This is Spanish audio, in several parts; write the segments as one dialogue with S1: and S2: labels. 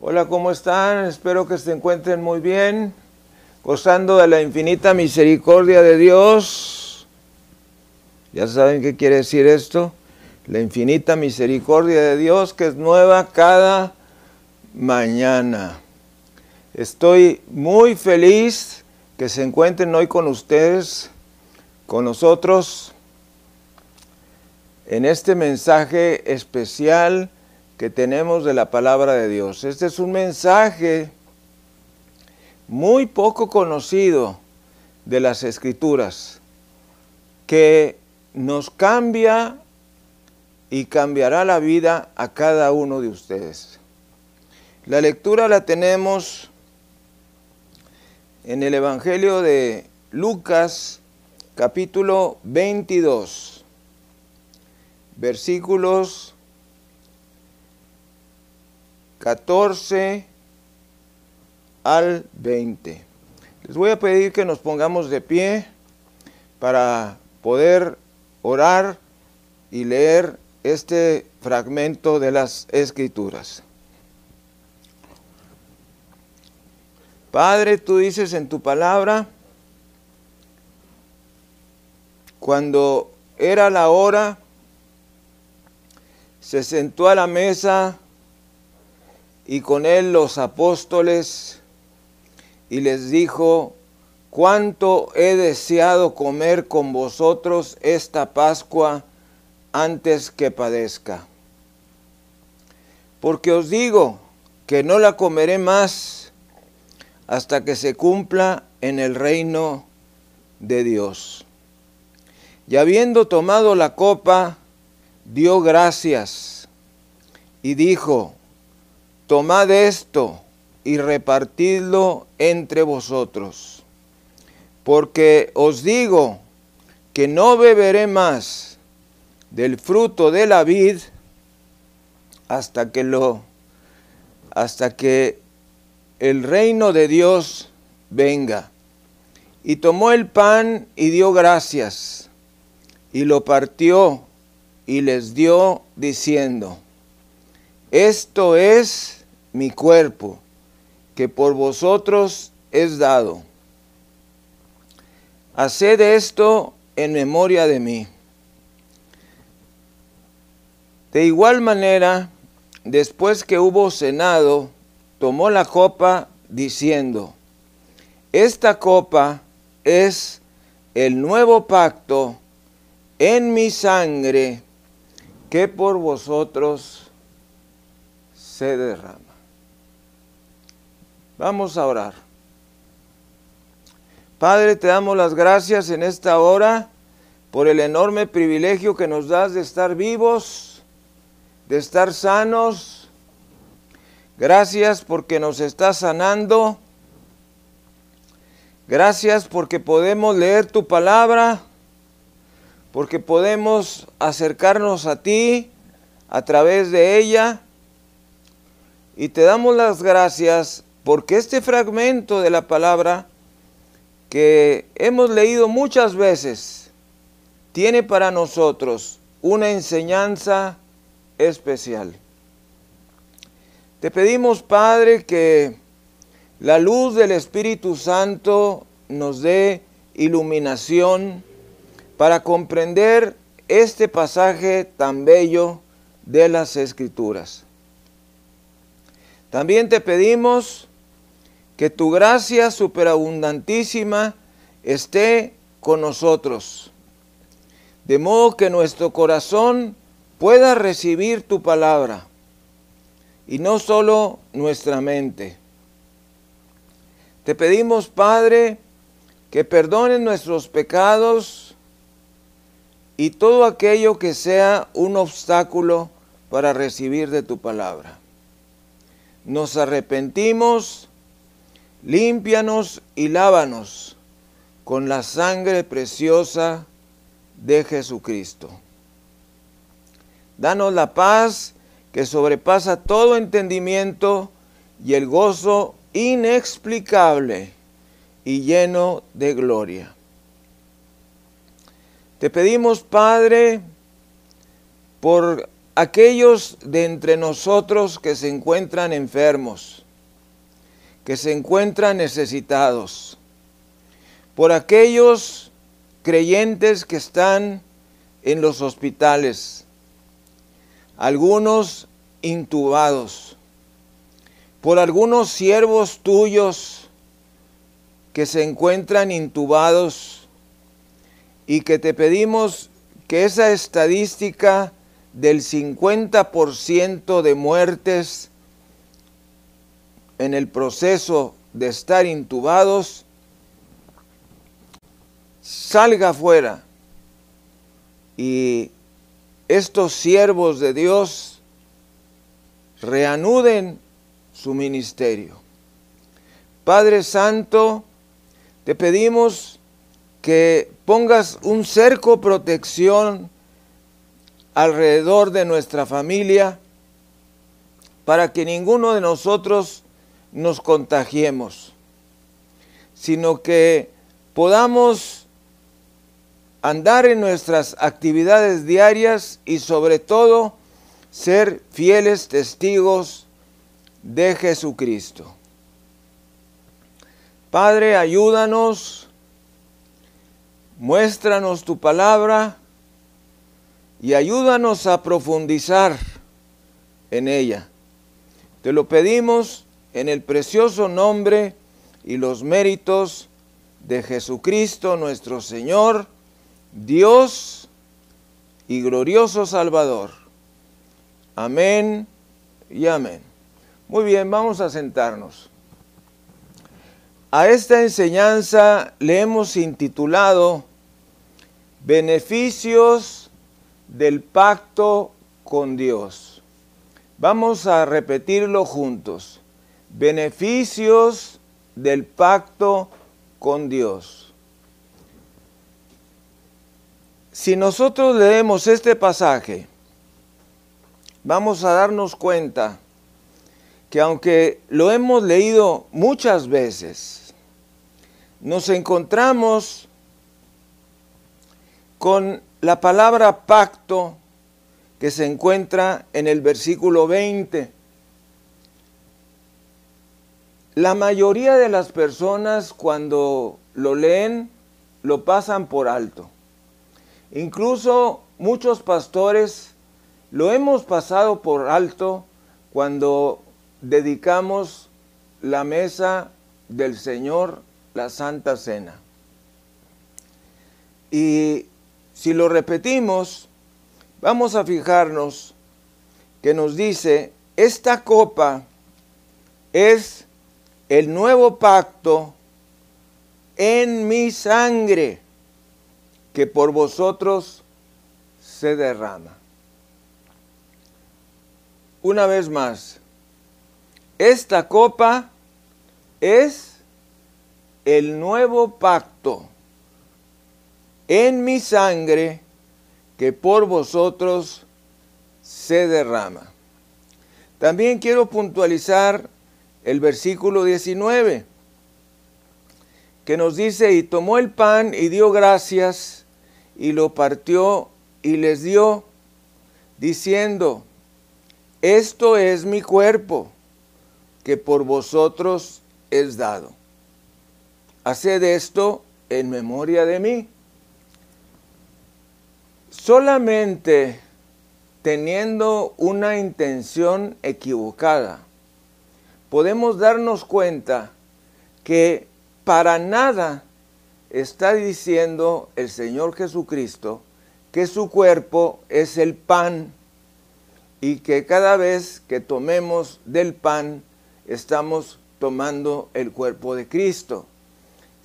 S1: Hola, ¿cómo están? Espero que se encuentren muy bien, gozando de la infinita misericordia de Dios. ¿Ya saben qué quiere decir esto? La infinita misericordia de Dios que es nueva cada mañana. Estoy muy feliz que se encuentren hoy con ustedes, con nosotros, en este mensaje especial que tenemos de la palabra de Dios. Este es un mensaje muy poco conocido de las escrituras, que nos cambia y cambiará la vida a cada uno de ustedes. La lectura la tenemos en el Evangelio de Lucas, capítulo 22, versículos 14 al 20. Les voy a pedir que nos pongamos de pie para poder orar y leer este fragmento de las escrituras. Padre, tú dices en tu palabra, cuando era la hora, se sentó a la mesa y con él los apóstoles y les dijo, cuánto he deseado comer con vosotros esta Pascua antes que padezca. Porque os digo que no la comeré más hasta que se cumpla en el reino de Dios. Y habiendo tomado la copa, dio gracias y dijo, tomad esto y repartidlo entre vosotros, porque os digo que no beberé más del fruto de la vid hasta que lo hasta que el reino de Dios venga. Y tomó el pan y dio gracias, y lo partió y les dio diciendo, esto es mi cuerpo, que por vosotros es dado. Haced esto en memoria de mí. De igual manera, después que hubo cenado, tomó la copa diciendo, esta copa es el nuevo pacto en mi sangre que por vosotros se derrama. Vamos a orar. Padre, te damos las gracias en esta hora por el enorme privilegio que nos das de estar vivos, de estar sanos. Gracias porque nos estás sanando. Gracias porque podemos leer tu palabra, porque podemos acercarnos a ti a través de ella. Y te damos las gracias porque este fragmento de la palabra que hemos leído muchas veces tiene para nosotros una enseñanza especial. Te pedimos, Padre, que la luz del Espíritu Santo nos dé iluminación para comprender este pasaje tan bello de las Escrituras. También te pedimos que tu gracia superabundantísima esté con nosotros, de modo que nuestro corazón pueda recibir tu palabra y no solo nuestra mente. Te pedimos, Padre, que perdones nuestros pecados y todo aquello que sea un obstáculo para recibir de tu palabra. Nos arrepentimos límpianos y lávanos con la sangre preciosa de Jesucristo. Danos la paz que sobrepasa todo entendimiento y el gozo inexplicable y lleno de gloria. Te pedimos, Padre, por aquellos de entre nosotros que se encuentran enfermos, que se encuentran necesitados, por aquellos creyentes que están en los hospitales, algunos intubados, por algunos siervos tuyos que se encuentran intubados y que te pedimos que esa estadística del 50% de muertes en el proceso de estar intubados salga afuera y estos siervos de Dios reanuden su ministerio. Padre Santo, te pedimos que pongas un cerco protección alrededor de nuestra familia para que ninguno de nosotros nos contagiemos, sino que podamos andar en nuestras actividades diarias y sobre todo ser fieles testigos de Jesucristo. Padre, ayúdanos, muéstranos tu palabra y ayúdanos a profundizar en ella. Te lo pedimos en el precioso nombre y los méritos de Jesucristo nuestro Señor, Dios y glorioso Salvador. Amén y amén. Muy bien, vamos a sentarnos. A esta enseñanza le hemos intitulado Beneficios del pacto con Dios. Vamos a repetirlo juntos. Beneficios del pacto con Dios. Si nosotros leemos este pasaje, vamos a darnos cuenta que aunque lo hemos leído muchas veces, nos encontramos con la palabra pacto que se encuentra en el versículo 20. La mayoría de las personas cuando lo leen lo pasan por alto. Incluso muchos pastores lo hemos pasado por alto cuando dedicamos la mesa del Señor, la Santa Cena. Y si lo repetimos, vamos a fijarnos que nos dice, esta copa es el nuevo pacto en mi sangre que por vosotros se derrama. Una vez más, esta copa es el nuevo pacto en mi sangre que por vosotros se derrama. También quiero puntualizar el versículo 19, que nos dice, y tomó el pan y dio gracias, y lo partió y les dio, diciendo, esto es mi cuerpo, que por vosotros es dado. Haced esto en memoria de mí. Solamente teniendo una intención equivocada, podemos darnos cuenta que para nada está diciendo el Señor Jesucristo que su cuerpo es el pan y que cada vez que tomemos del pan estamos tomando el cuerpo de Cristo,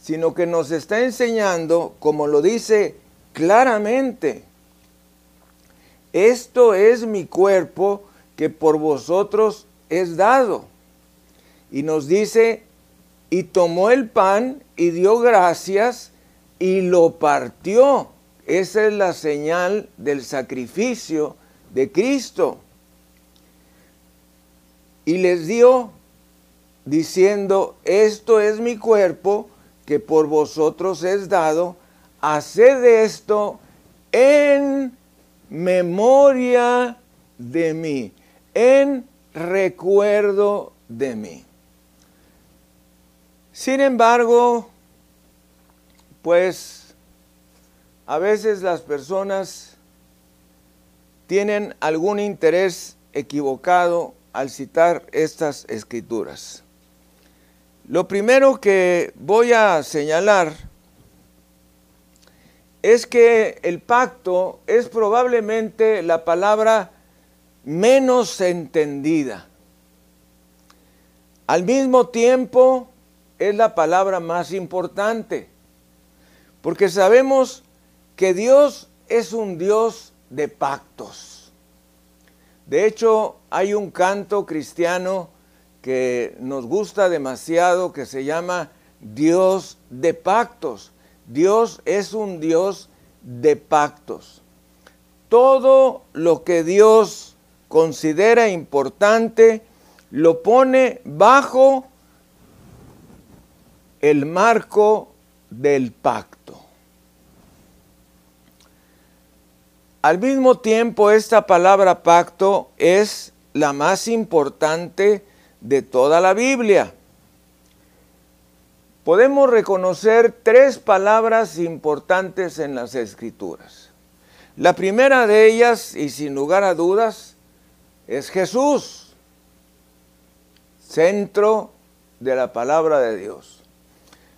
S1: sino que nos está enseñando, como lo dice claramente, esto es mi cuerpo que por vosotros es dado. Y nos dice, y tomó el pan y dio gracias y lo partió. Esa es la señal del sacrificio de Cristo. Y les dio diciendo, esto es mi cuerpo que por vosotros es dado, haced esto en memoria de mí, en recuerdo de mí. Sin embargo, pues a veces las personas tienen algún interés equivocado al citar estas escrituras. Lo primero que voy a señalar es que el pacto es probablemente la palabra menos entendida. Al mismo tiempo es la palabra más importante, porque sabemos que Dios es un Dios de pactos. De hecho, hay un canto cristiano que nos gusta demasiado que se llama Dios de pactos. Dios es un Dios de pactos. Todo lo que Dios considera importante lo pone bajo el marco del pacto. Al mismo tiempo, esta palabra pacto es la más importante de toda la Biblia. Podemos reconocer tres palabras importantes en las escrituras. La primera de ellas, y sin lugar a dudas, es Jesús, centro de la palabra de Dios.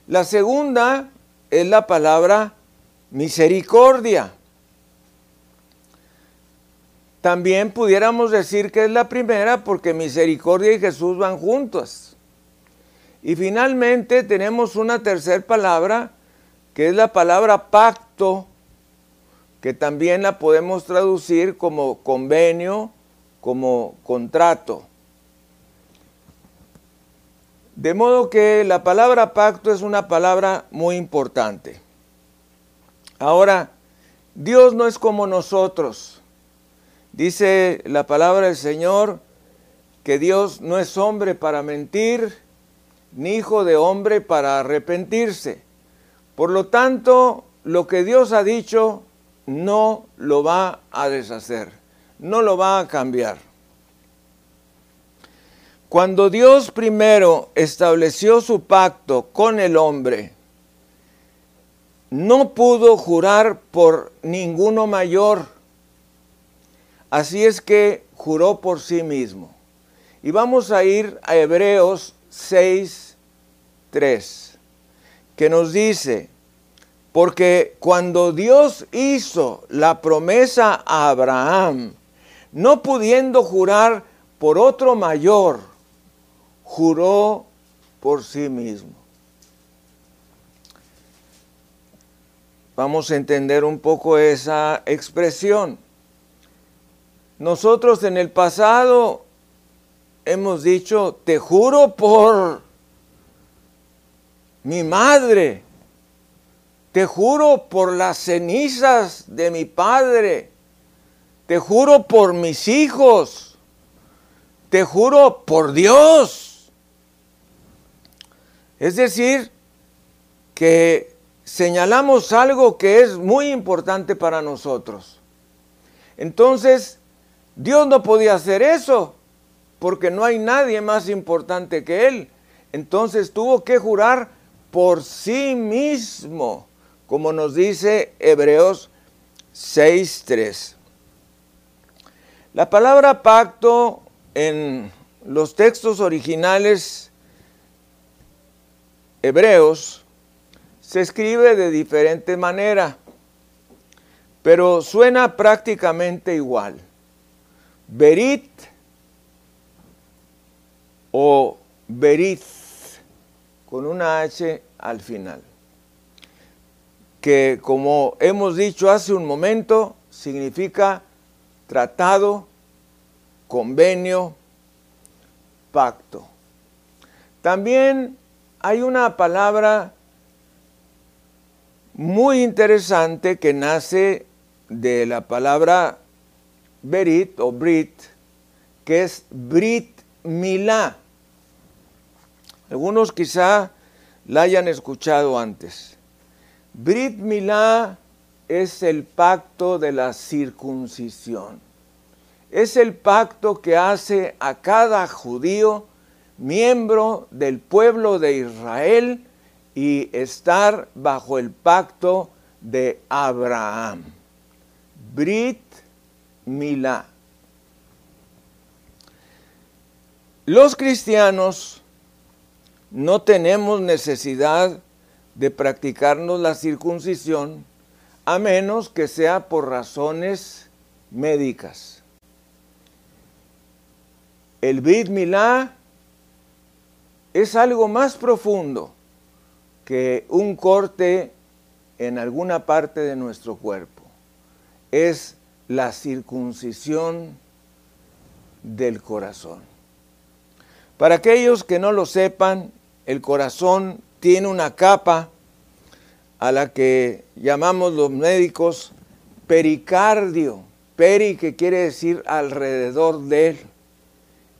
S1: La segunda es la palabra misericordia. También pudiéramos decir que es la primera porque misericordia y Jesús van juntos. Y finalmente tenemos una tercera palabra, que es la palabra pacto, que también la podemos traducir como convenio, como contrato. De modo que la palabra pacto es una palabra muy importante. Ahora, Dios no es como nosotros. Dice la palabra del Señor que Dios no es hombre para mentir, ni hijo de hombre para arrepentirse. Por lo tanto, lo que Dios ha dicho no lo va a deshacer, no lo va a cambiar. Cuando Dios primero estableció su pacto con el hombre, no pudo jurar por ninguno mayor Así es que juró por sí mismo. Y vamos a ir a Hebreos 6, 3, que nos dice, porque cuando Dios hizo la promesa a Abraham, no pudiendo jurar por otro mayor, juró por sí mismo. Vamos a entender un poco esa expresión. Nosotros en el pasado hemos dicho, te juro por mi madre, te juro por las cenizas de mi padre, te juro por mis hijos, te juro por Dios. Es decir, que señalamos algo que es muy importante para nosotros. Entonces, Dios no podía hacer eso porque no hay nadie más importante que Él. Entonces tuvo que jurar por sí mismo, como nos dice Hebreos 6.3. La palabra pacto en los textos originales hebreos se escribe de diferente manera, pero suena prácticamente igual. Berit o Berit con una H al final, que como hemos dicho hace un momento, significa tratado, convenio, pacto. También hay una palabra muy interesante que nace de la palabra Berit o Brit, que es Brit Milá. Algunos quizá la hayan escuchado antes. Brit Milá es el pacto de la circuncisión. es el pacto que hace a cada judío miembro del pueblo de Israel y estar bajo el pacto de Abraham. Brit Milá. Los cristianos no tenemos necesidad de practicarnos la circuncisión a menos que sea por razones médicas. El Brit Milá es algo más profundo que un corte en alguna parte de nuestro cuerpo. Es la circuncisión del corazón. Para aquellos que no lo sepan, el corazón tiene una capa a la que llamamos los médicos pericardio. Peri que quiere decir alrededor de él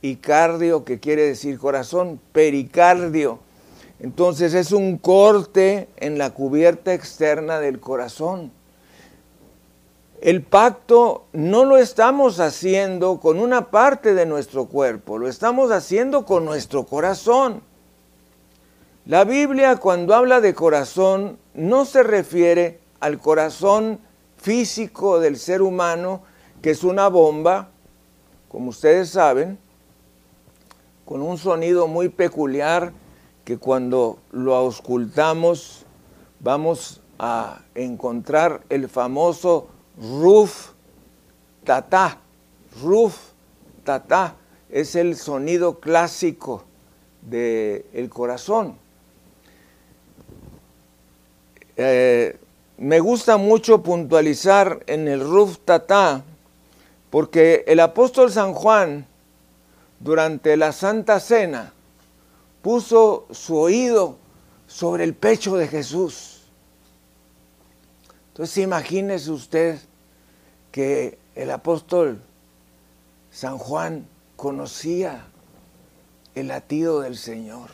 S1: y que quiere decir corazón, pericardio. Entonces es un corte en la cubierta externa del corazón. El pacto no lo estamos haciendo con una parte de nuestro cuerpo, lo estamos haciendo con nuestro corazón. La Biblia cuando habla de corazón no se refiere al corazón físico del ser humano, que es una bomba, como ustedes saben, con un sonido muy peculiar que cuando lo auscultamos vamos a encontrar el famoso ruf tata. Ruf tata es el sonido clásico del corazón. Eh, me gusta mucho puntualizar en el ruf tata porque el apóstol San Juan durante la Santa Cena puso su oído sobre el pecho de Jesús. Entonces imagínese usted que el apóstol San Juan conocía el latido del Señor.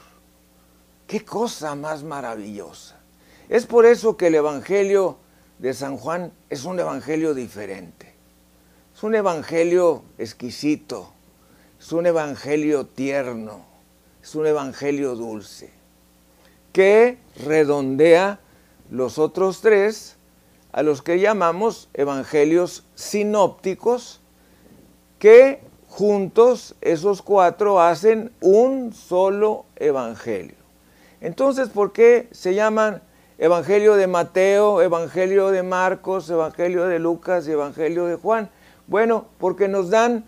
S1: Qué cosa más maravillosa. Es por eso que el Evangelio de San Juan es un Evangelio diferente. Es un Evangelio exquisito. Es un Evangelio tierno es un evangelio dulce, que redondea los otros tres, a los que llamamos evangelios sinópticos, que juntos esos cuatro hacen un solo evangelio. Entonces, ¿por qué se llaman Evangelio de Mateo, Evangelio de Marcos, Evangelio de Lucas y Evangelio de Juan? Bueno, porque nos dan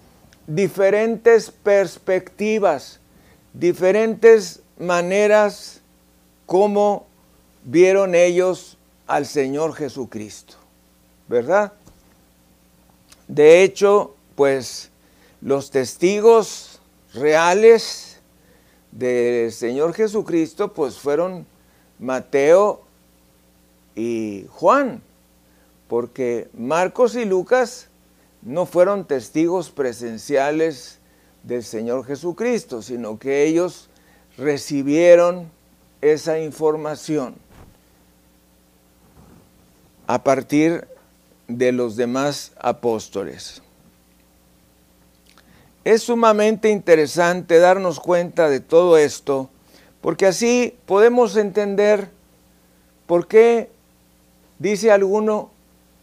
S1: diferentes perspectivas diferentes maneras como vieron ellos al Señor Jesucristo, ¿verdad? De hecho, pues los testigos reales del Señor Jesucristo, pues fueron Mateo y Juan, porque Marcos y Lucas no fueron testigos presenciales del Señor Jesucristo, sino que ellos recibieron esa información a partir de los demás apóstoles. Es sumamente interesante darnos cuenta de todo esto, porque así podemos entender por qué dice alguno,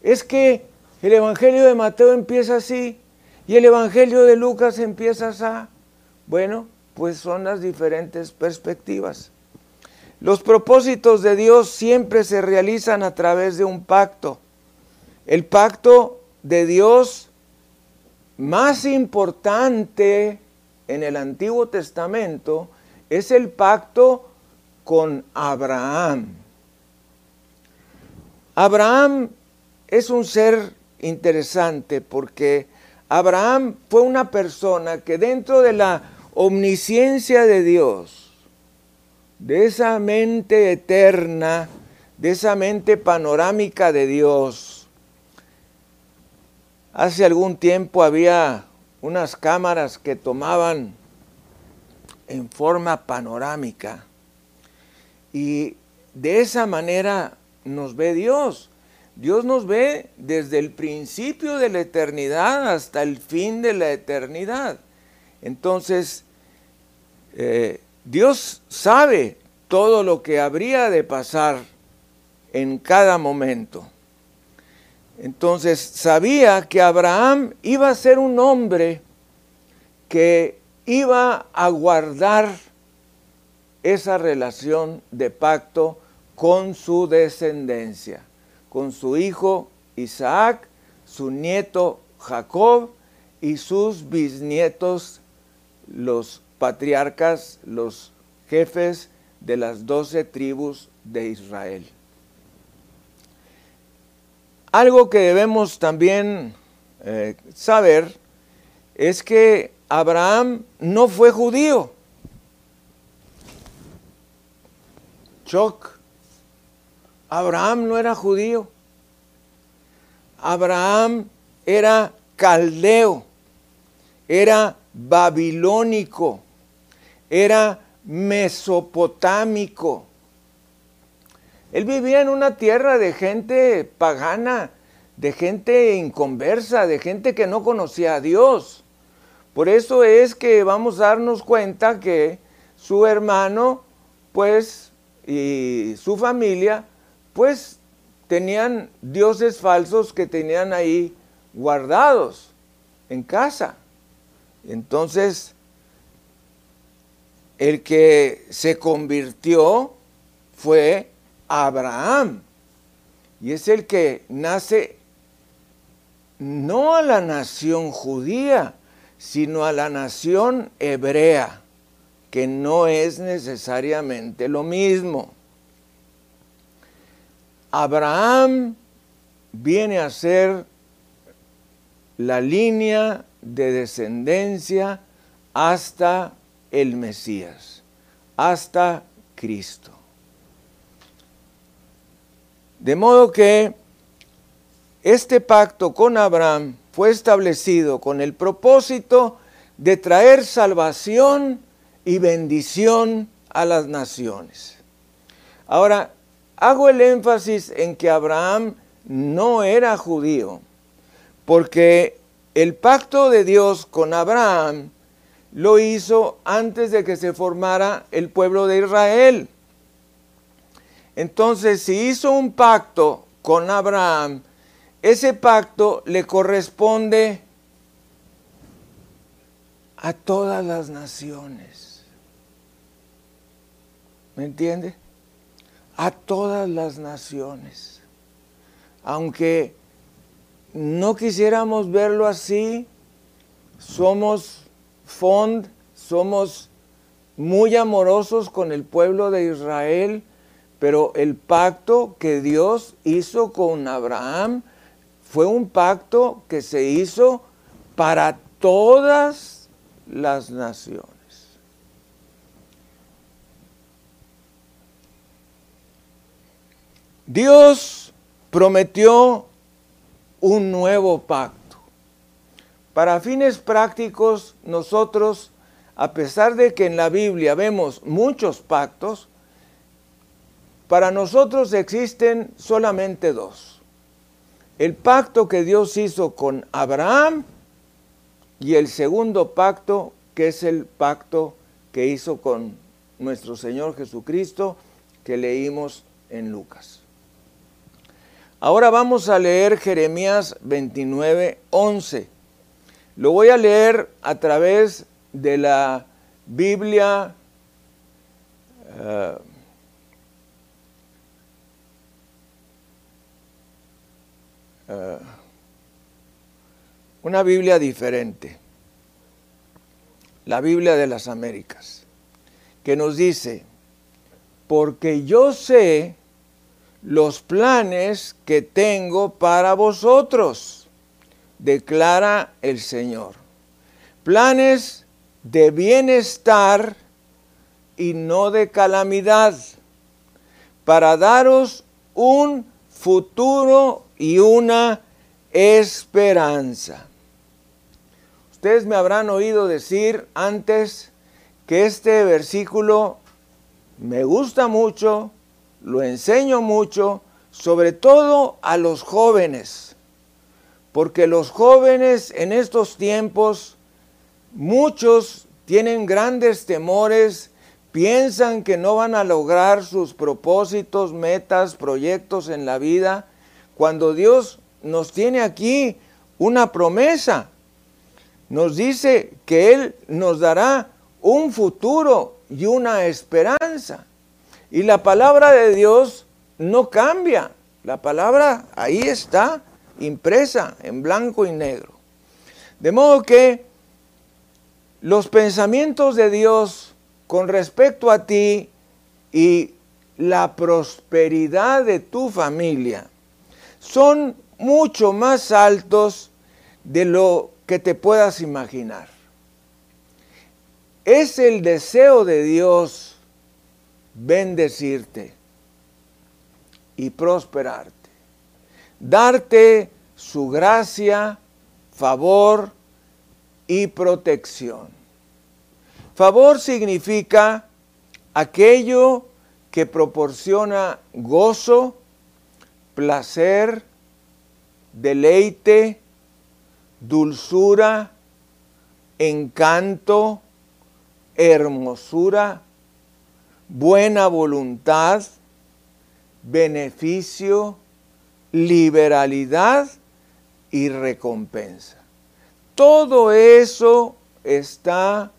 S1: es que el Evangelio de Mateo empieza así, y el Evangelio de Lucas empieza a, bueno, pues son las diferentes perspectivas. Los propósitos de Dios siempre se realizan a través de un pacto. El pacto de Dios más importante en el Antiguo Testamento es el pacto con Abraham. Abraham es un ser interesante porque Abraham fue una persona que dentro de la omnisciencia de Dios, de esa mente eterna, de esa mente panorámica de Dios, hace algún tiempo había unas cámaras que tomaban en forma panorámica y de esa manera nos ve Dios. Dios nos ve desde el principio de la eternidad hasta el fin de la eternidad. Entonces, eh, Dios sabe todo lo que habría de pasar en cada momento. Entonces sabía que Abraham iba a ser un hombre que iba a guardar esa relación de pacto con su descendencia, con su hijo Isaac, su nieto Jacob y sus bisnietos, los patriarcas, los jefes de las doce tribus de Israel. Algo que debemos también eh, saber es que Abraham no fue judío. Choc. Abraham no era judío. Abraham era caldeo, era babilónico, era mesopotámico. Él vivía en una tierra de gente pagana, de gente inconversa, de gente que no conocía a Dios. Por eso es que vamos a darnos cuenta que su hermano, pues, y su familia, pues, tenían dioses falsos que tenían ahí guardados en casa. Entonces, el que se convirtió fue Abraham. Y es el que nace no a la nación judía, sino a la nación hebrea, que no es necesariamente lo mismo. Abraham viene a ser la línea de descendencia hasta el Mesías, hasta Cristo. De modo que este pacto con Abraham fue establecido con el propósito de traer salvación y bendición a las naciones. Ahora, hago el énfasis en que Abraham no era judío, porque el pacto de Dios con Abraham lo hizo antes de que se formara el pueblo de Israel. Entonces, si hizo un pacto con Abraham, ese pacto le corresponde a todas las naciones. ¿Me entiende? A todas las naciones. Aunque no quisiéramos verlo así, somos fond, somos muy amorosos con el pueblo de Israel pero el pacto que Dios hizo con Abraham fue un pacto que se hizo para todas las naciones. Dios prometió un nuevo pacto. Para fines prácticos, nosotros, a pesar de que en la Biblia vemos muchos pactos, para nosotros existen solamente dos. El pacto que Dios hizo con Abraham y el segundo pacto que es el pacto que hizo con nuestro Señor Jesucristo que leímos en Lucas. Ahora vamos a leer Jeremías 29, 11. Lo voy a leer a través de la Biblia eh, Eh, una Biblia diferente, la Biblia de las Américas, que nos dice, porque yo sé los planes que tengo para vosotros, declara el Señor. Planes de bienestar y no de calamidad, para daros un futuro y una esperanza. Ustedes me habrán oído decir antes que este versículo me gusta mucho, lo enseño mucho, sobre todo a los jóvenes, porque los jóvenes en estos tiempos, muchos tienen grandes temores, piensan que no van a lograr sus propósitos, metas, proyectos en la vida, cuando Dios nos tiene aquí una promesa. Nos dice que Él nos dará un futuro y una esperanza. Y la palabra de Dios no cambia. La palabra ahí está impresa en blanco y negro. De modo que los pensamientos de Dios con respecto a ti y la prosperidad de tu familia son mucho más altos de lo que te puedas imaginar. Es el deseo de Dios bendecirte y prosperarte, darte su gracia, favor y protección. Favor significa aquello que proporciona gozo, placer, deleite, dulzura, encanto, hermosura, buena voluntad, beneficio, liberalidad y recompensa. Todo eso está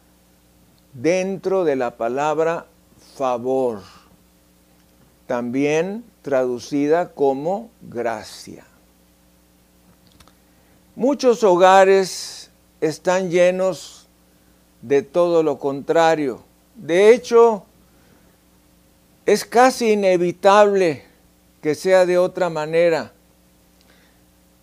S1: dentro de la palabra favor, también traducida como gracia. Muchos hogares están llenos de todo lo contrario. De hecho, es casi inevitable que sea de otra manera.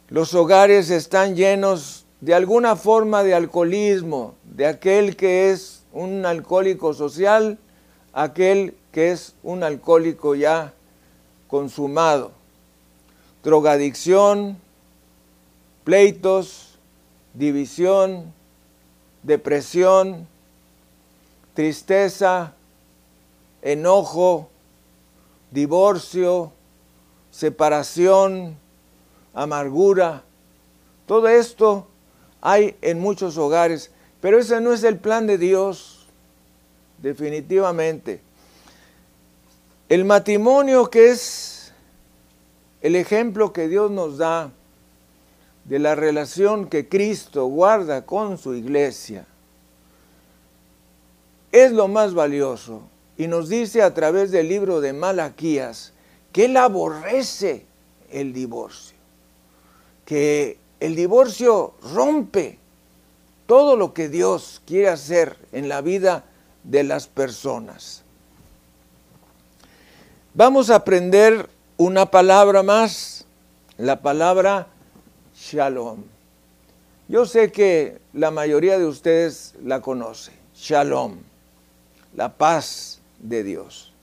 S1: Los hogares están llenos de alguna forma de alcoholismo, de aquel que es un alcohólico social, aquel que es un alcohólico ya consumado. Drogadicción, pleitos, división, depresión, tristeza, enojo, divorcio, separación, amargura. Todo esto hay en muchos hogares, pero ese no es el plan de Dios, definitivamente. El matrimonio que es el ejemplo que Dios nos da de la relación que Cristo guarda con su iglesia, es lo más valioso. Y nos dice a través del libro de Malaquías que Él aborrece el divorcio, que el divorcio rompe todo lo que Dios quiere hacer en la vida de las personas. Vamos a aprender una palabra más, la palabra shalom. Yo sé que la mayoría de ustedes la conoce, shalom, la paz de Dios,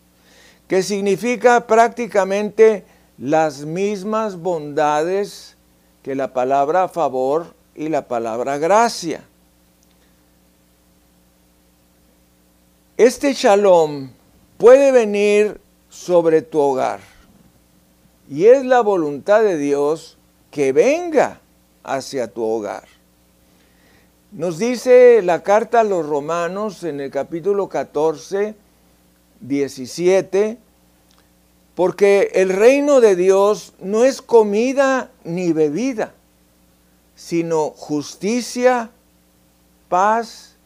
S1: que significa prácticamente las mismas bondades que la palabra favor y la palabra gracia. Este shalom puede venir sobre tu hogar y es la voluntad de Dios que venga hacia tu hogar. Nos dice la carta a los romanos en el capítulo 14, 17, porque el reino de Dios no es comida ni bebida, sino justicia, paz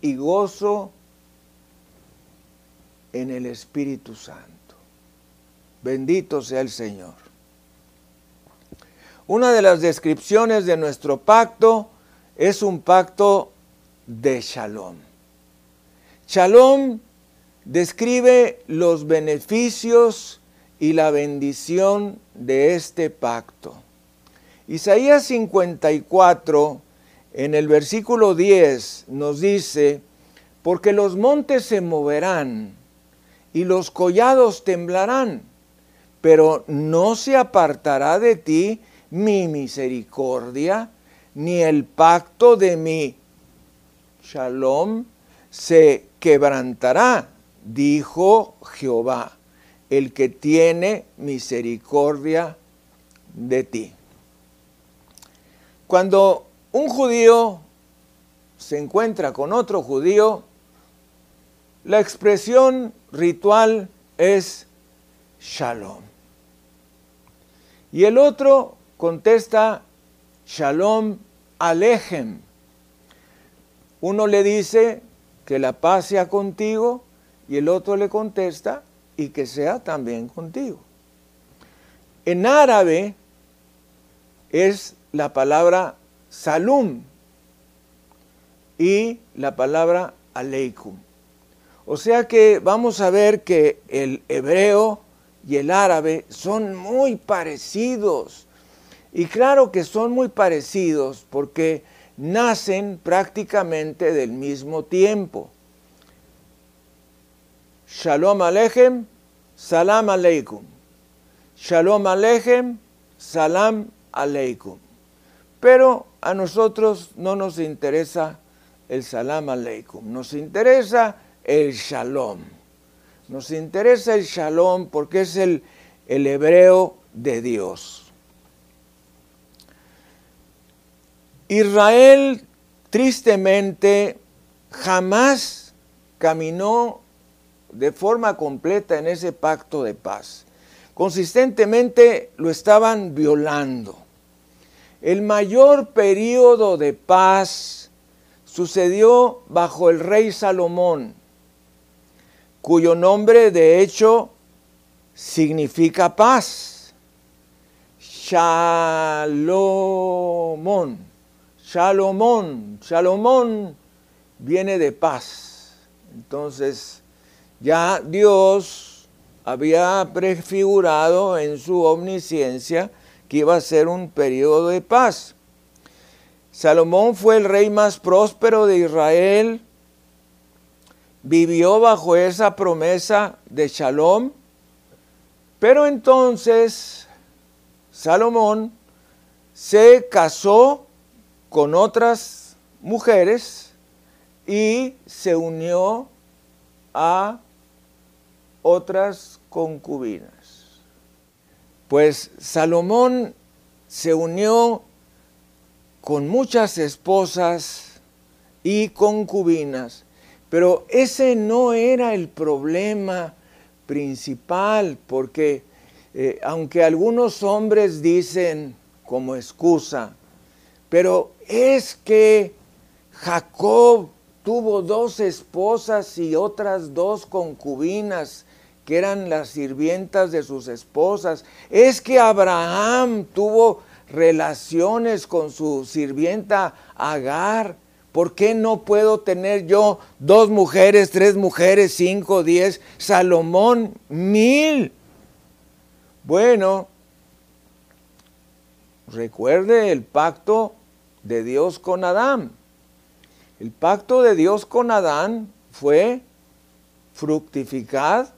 S1: y gozo en el Espíritu Santo. Bendito sea el Señor. Una de las descripciones de nuestro pacto es un pacto de shalom. Shalom describe los beneficios y la bendición de este pacto. Isaías 54, en el versículo 10, nos dice, porque los montes se moverán y los collados temblarán, pero no se apartará de ti mi misericordia, ni el pacto de mi shalom se quebrantará, dijo Jehová el que tiene misericordia de ti. Cuando un judío se encuentra con otro judío, la expresión ritual es shalom. Y el otro contesta shalom alejem. Uno le dice que la paz sea contigo y el otro le contesta y que sea también contigo. En árabe es la palabra salum y la palabra aleikum. O sea que vamos a ver que el hebreo y el árabe son muy parecidos. Y claro que son muy parecidos porque nacen prácticamente del mismo tiempo. Shalom Aleichem, Salam Aleikum. Shalom Aleichem, Salam Aleikum. Pero a nosotros no nos interesa el Salam Aleikum, nos interesa el Shalom. Nos interesa el Shalom porque es el, el hebreo de Dios. Israel tristemente jamás caminó de forma completa en ese pacto de paz. Consistentemente lo estaban violando. El mayor periodo de paz sucedió bajo el rey Salomón, cuyo nombre de hecho significa paz. Shalomón, Shalomón, Shalomón viene de paz. Entonces, ya Dios había prefigurado en su omnisciencia que iba a ser un periodo de paz. Salomón fue el rey más próspero de Israel, vivió bajo esa promesa de Shalom, pero entonces Salomón se casó con otras mujeres y se unió a otras concubinas. Pues Salomón se unió con muchas esposas y concubinas pero ese no era el problema principal, porque eh, aunque algunos hombres dicen como excusa, pero es que Jacob tuvo dos esposas y otras dos concubinas que eran las sirvientas de sus esposas. Es que Abraham tuvo relaciones con su sirvienta Agar. ¿Por qué no puedo tener yo dos mujeres, tres mujeres, cinco, diez? Salomón, mil. Bueno, recuerde el pacto de Dios con Adán. El pacto de Dios con Adán fue fructificad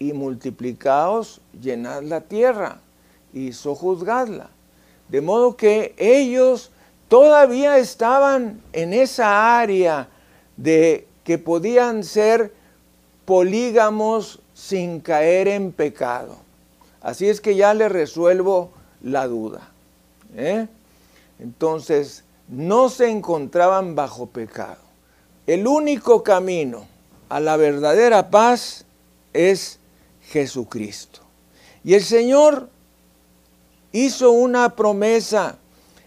S1: y multiplicaos, llenad la tierra y sojuzgadla. De modo que ellos todavía estaban en esa área de que podían ser polígamos sin caer en pecado. Así es que ya le resuelvo la duda. ¿eh? Entonces, no se encontraban bajo pecado. El único camino a la verdadera paz es Jesucristo. Y el Señor hizo una promesa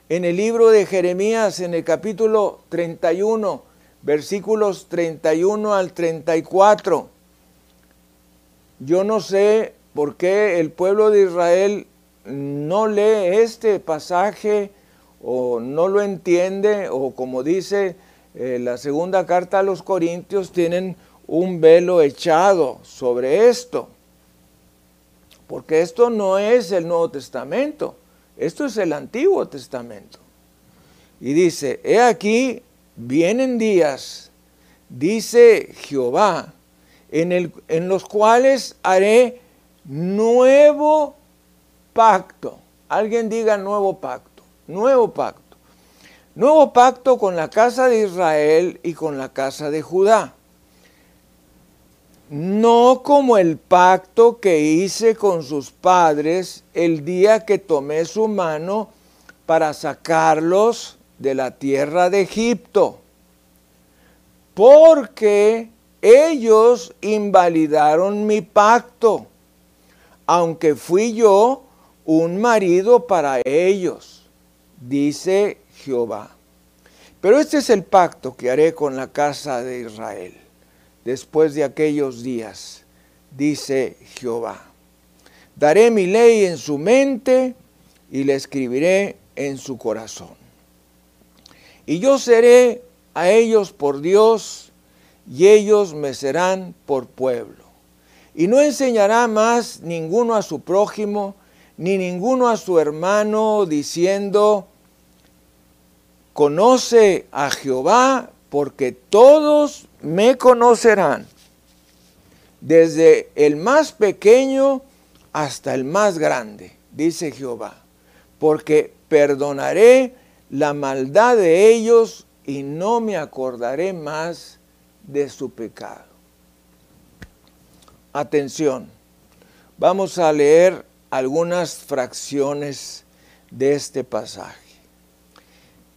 S1: en el libro de Jeremías, en el capítulo 31, versículos 31 al 34. Yo no sé por qué el pueblo de Israel no lee este pasaje o no lo entiende o como dice eh, la segunda carta a los Corintios, tienen un velo echado sobre esto. Porque esto no es el Nuevo Testamento. Esto es el Antiguo Testamento. Y dice, he aquí, vienen días, dice Jehová, en, los cuales haré nuevo pacto. Alguien diga nuevo pacto, nuevo pacto. Nuevo pacto con la casa de Israel y con la casa de Judá. No como el pacto que hice con sus padres el día que tomé su mano para sacarlos de la tierra de Egipto, porque ellos invalidaron mi pacto, aunque fui yo un marido para ellos, dice Jehová. Pero este es el pacto que haré con la casa de Israel después de aquellos días, dice Jehová. Daré mi ley en su mente y la escribiré en su corazón. Y yo seré a ellos por Dios y ellos me serán por pueblo. Y no enseñará más ninguno a su prójimo, ni ninguno a su hermano, diciendo, conoce a Jehová, porque todos me conocerán, desde el más pequeño hasta el más grande, dice Jehová, porque perdonaré la maldad de ellos y no me acordaré más de su pecado. Atención, vamos a leer algunas fracciones de este pasaje.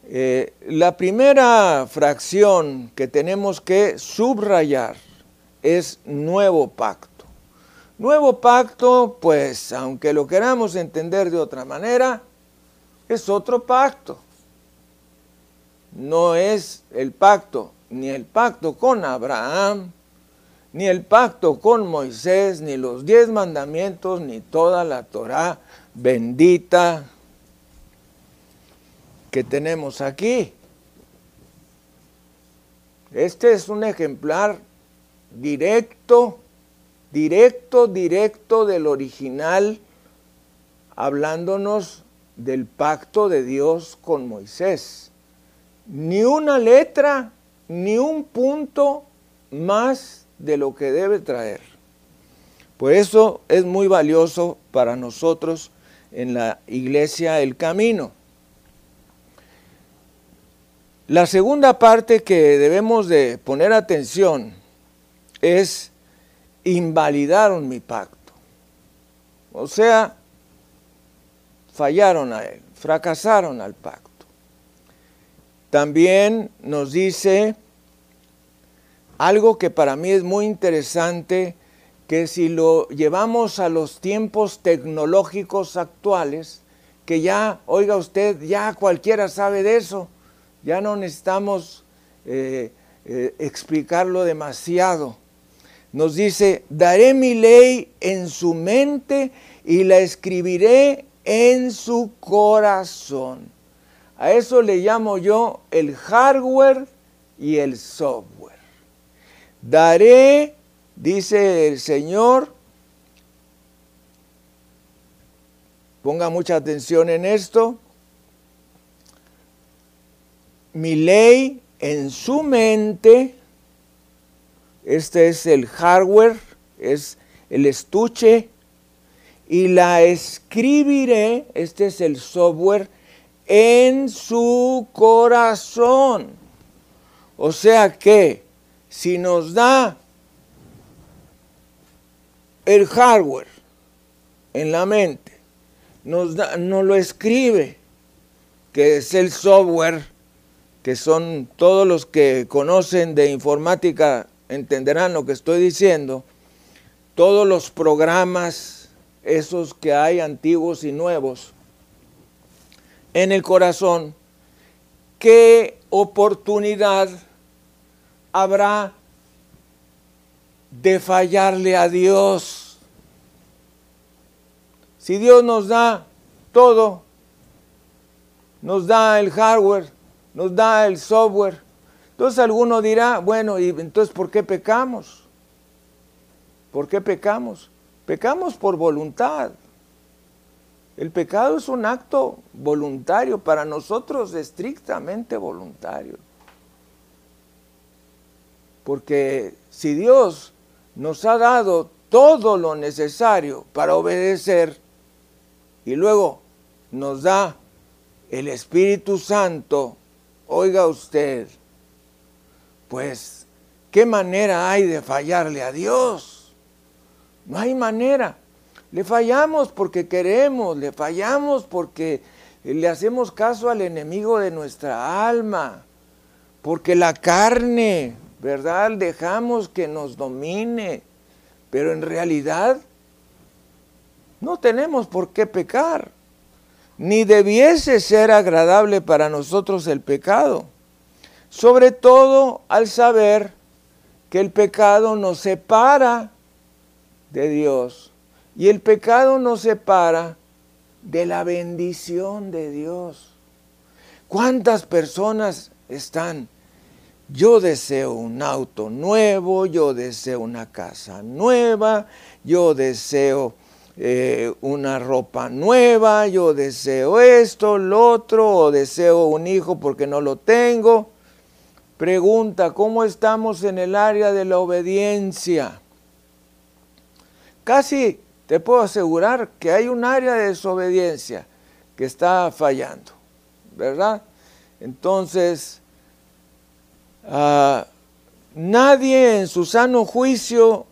S1: Eh, la primera fracción que tenemos que subrayar es nuevo pacto. Nuevo pacto, pues, aunque lo queramos entender de otra manera, es otro pacto. No es el pacto, ni el pacto con Abraham, ni el pacto con Moisés, ni los diez mandamientos, ni toda la Torah bendita que tenemos aquí. Este es un ejemplar directo, directo, directo del original, hablándonos del pacto de Dios con Moisés. Ni una letra, ni un punto más de lo que debe traer. Por eso es muy valioso para nosotros en la iglesia el camino. La segunda parte que debemos de poner atención es invalidaron mi pacto. O sea, fallaron a él, fracasaron al pacto. También nos dice algo que para mí es muy interesante, que si lo llevamos a los tiempos tecnológicos actuales, que ya, oiga usted, ya cualquiera sabe de eso, ya no necesitamos eh, eh, explicarlo demasiado. Nos dice, daré mi ley en su mente y la escribiré en su corazón. A eso le llamo yo el hardware y el software. Daré, dice el Señor, ponga mucha atención en esto, mi ley en su mente, este es el hardware, es el estuche, y la escribiré, este es el software, en su corazón. O sea que si nos da el hardware en la mente, nos, da, nos lo escribe, que es el software, que son todos los que conocen de informática, entenderán lo que estoy diciendo, todos los programas, esos que hay antiguos y nuevos, en el corazón, ¿qué oportunidad habrá de fallarle a Dios? Si Dios nos da todo, nos da el hardware, nos da el software. Entonces alguno dirá, bueno, ¿y entonces por qué pecamos? ¿Por qué pecamos? Pecamos por voluntad. El pecado es un acto voluntario, para nosotros estrictamente voluntario. Porque si Dios nos ha dado todo lo necesario para obedecer y luego nos da el Espíritu Santo Oiga usted, pues, ¿qué manera hay de fallarle a Dios? No hay manera. Le fallamos porque queremos, le fallamos porque le hacemos caso al enemigo de nuestra alma, porque la carne, ¿verdad? Dejamos que nos domine, pero en realidad no tenemos por qué pecar, ni debiese ser agradable para nosotros el pecado, sobre todo al saber que el pecado nos separa de Dios y el pecado nos separa de la bendición de Dios. ¿Cuántas personas están? Yo deseo un auto nuevo, yo deseo una casa nueva, yo deseo eh, una ropa nueva, yo deseo esto, lo otro, o deseo un hijo porque no lo tengo. Pregunta, ¿cómo estamos en el área de la obediencia? Casi te puedo asegurar que hay un área de desobediencia que está fallando, ¿verdad? Entonces, ah, nadie en su sano juicio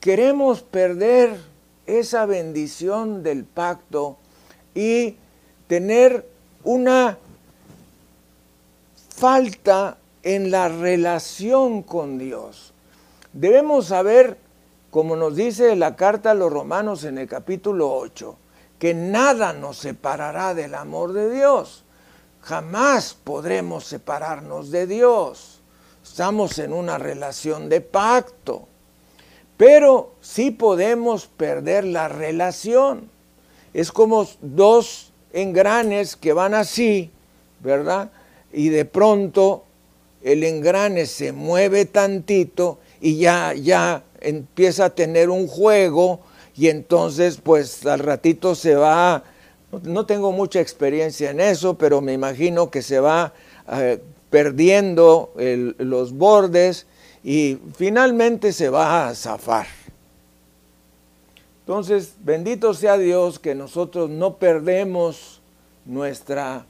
S1: queremos perder esa bendición del pacto y tener una falta en la relación con Dios. Debemos saber como nos dice la carta a los romanos en el capítulo 8, que nada nos separará del amor de Dios. Jamás podremos separarnos de Dios. Estamos en una relación de pacto. Pero sí podemos perder la relación. Es como dos engranes que van así, ¿verdad? Y de pronto el engrane se mueve tantito y ya, ya empieza a tener un juego y entonces pues al ratito se va, no tengo mucha experiencia en eso, pero me imagino que se va eh, perdiendo los bordes y finalmente se va a zafar. Entonces, bendito sea Dios que nosotros no perdemos nuestra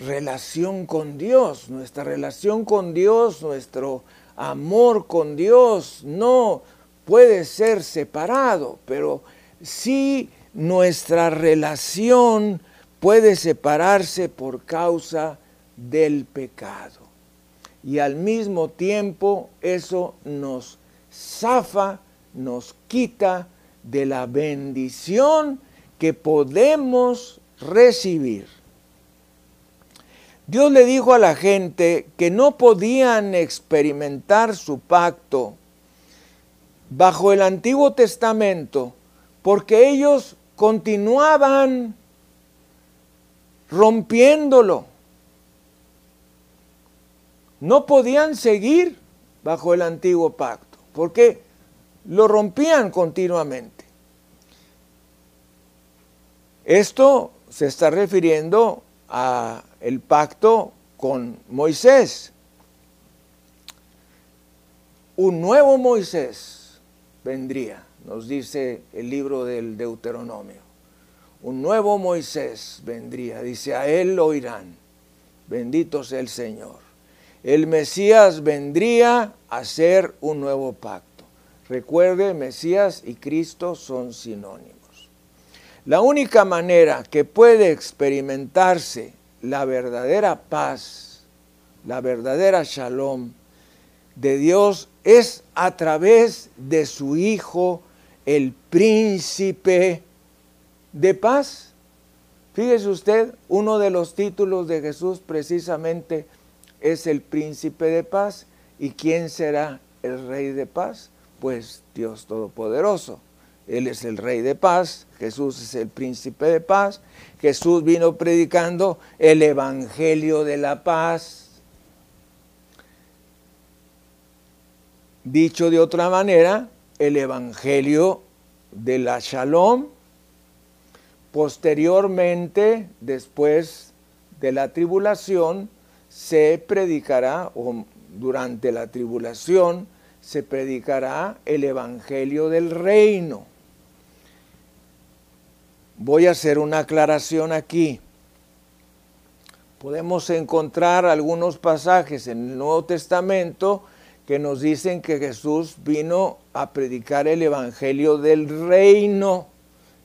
S1: relación con Dios, nuestra relación con Dios, nuestro amor con Dios no puede ser separado, pero sí nuestra relación puede separarse por causa del pecado. Y al mismo tiempo eso nos zafa, nos quita de la bendición que podemos recibir. Dios le dijo a la gente que no podían experimentar su pacto bajo el Antiguo Testamento porque ellos continuaban rompiéndolo. No podían seguir bajo el antiguo pacto porque lo rompían continuamente. Esto se está refiriendo a el pacto con Moisés. Un nuevo Moisés vendría, nos dice el libro del Deuteronomio. Un nuevo Moisés vendría, dice, a él oirán. Bendito sea el Señor. El Mesías vendría a ser un nuevo pacto. Recuerde, Mesías y Cristo son sinónimos. La única manera que puede experimentarse la verdadera paz, la verdadera shalom de Dios es a través de su Hijo, el príncipe de paz. Fíjese usted, uno de los títulos de Jesús precisamente es el príncipe de paz. ¿Y quién será el rey de paz? Pues Dios Todopoderoso. Él es el rey de paz, Jesús es el príncipe de paz, Jesús vino predicando el evangelio de la paz. Dicho de otra manera, el evangelio de la shalom. Posteriormente, después de la tribulación, se predicará, o durante la tribulación, se predicará el evangelio del reino. Voy a hacer una aclaración aquí. Podemos encontrar algunos pasajes en el Nuevo Testamento que nos dicen que Jesús vino a predicar el Evangelio del reino.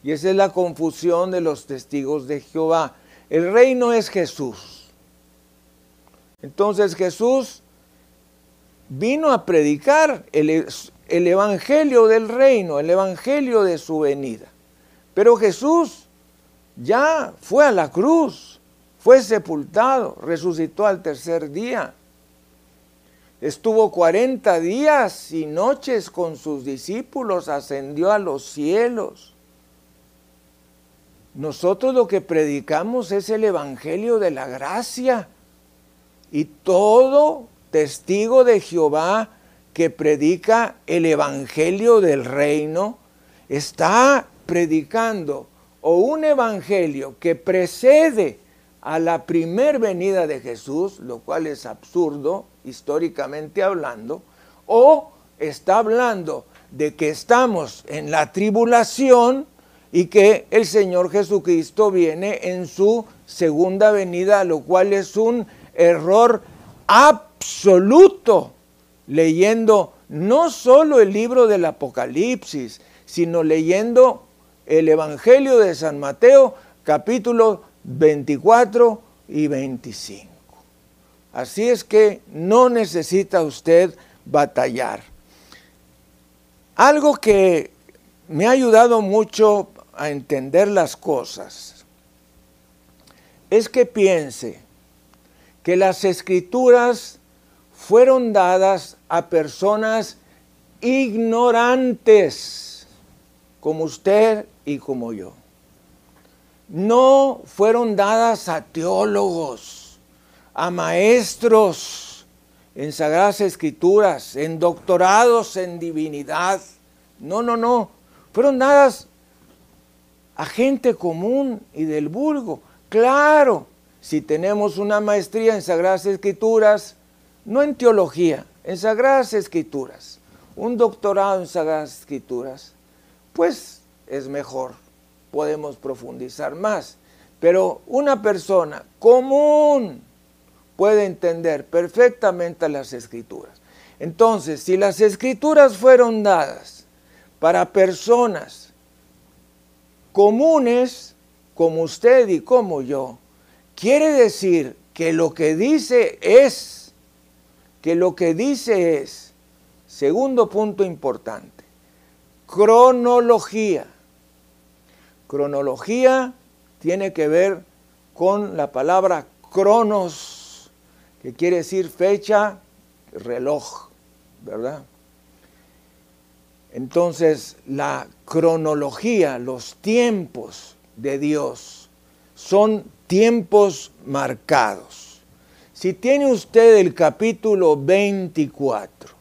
S1: Y esa es la confusión de los testigos de Jehová. El reino es Jesús. Entonces Jesús vino a predicar el, el, Evangelio del reino, el Evangelio de su venida. Pero Jesús ya fue a la cruz fue sepultado, resucitó al tercer día. Estuvo 40 días y noches con sus discípulos, ascendió a los cielos. Nosotros lo que predicamos es el Evangelio de la gracia. Y todo testigo de Jehová que predica el Evangelio del reino está predicando o un Evangelio que precede a la primer venida de Jesús, lo cual es absurdo históricamente hablando, o está hablando de que estamos en la tribulación y que el Señor Jesucristo viene en su segunda venida, lo cual es un error absoluto, leyendo no solo el libro del Apocalipsis, sino leyendo el Evangelio de San Mateo, capítulo 24 y 25. Así es que no necesita usted batallar. Algo que me ha ayudado mucho a entender las cosas es que piense que las escrituras fueron dadas a personas ignorantes, como usted y como yo no fueron dadas a teólogos, a maestros en sagradas escrituras, en doctorados en divinidad. No, no, no. Fueron dadas a gente común y del vulgo. Claro, si tenemos una maestría en sagradas escrituras, no en teología, en sagradas escrituras, un doctorado en sagradas escrituras, pues es mejor podemos profundizar más. Pero una persona común puede entender perfectamente las escrituras. Entonces, si las escrituras fueron dadas para personas comunes, como usted y como yo, quiere decir que lo que dice es, que lo que dice es, segundo punto importante, cronología. Cronología tiene que ver con la palabra cronos, que quiere decir fecha, reloj, ¿verdad? Entonces, la cronología, los tiempos de Dios, son tiempos marcados. Si tiene usted el capítulo 24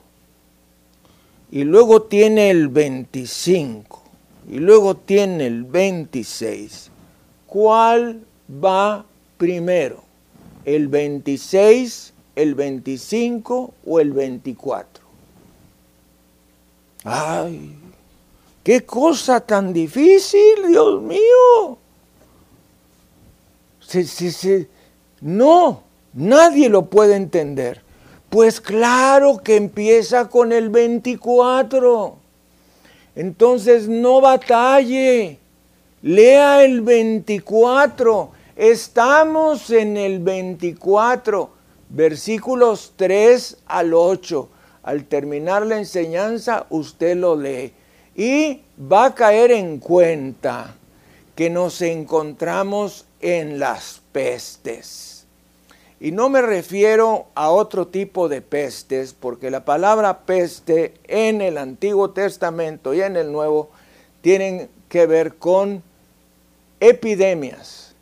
S1: y luego tiene el 25, y luego tiene el 26. ¿Cuál va primero? ¿El 26, el 25 o el 24? ¡Ay! ¡Qué cosa tan difícil, Dios mío! No, nadie lo puede entender. Pues claro que empieza con el 24. Entonces no batalle, lea el 24, estamos en el 24, versículos 3 al 8. Al terminar la enseñanza usted lo lee y va a caer en cuenta que nos encontramos en las pestes. Y no me refiero a otro tipo de pestes, porque la palabra peste en el Antiguo Testamento y en el Nuevo tienen que ver con epidemias.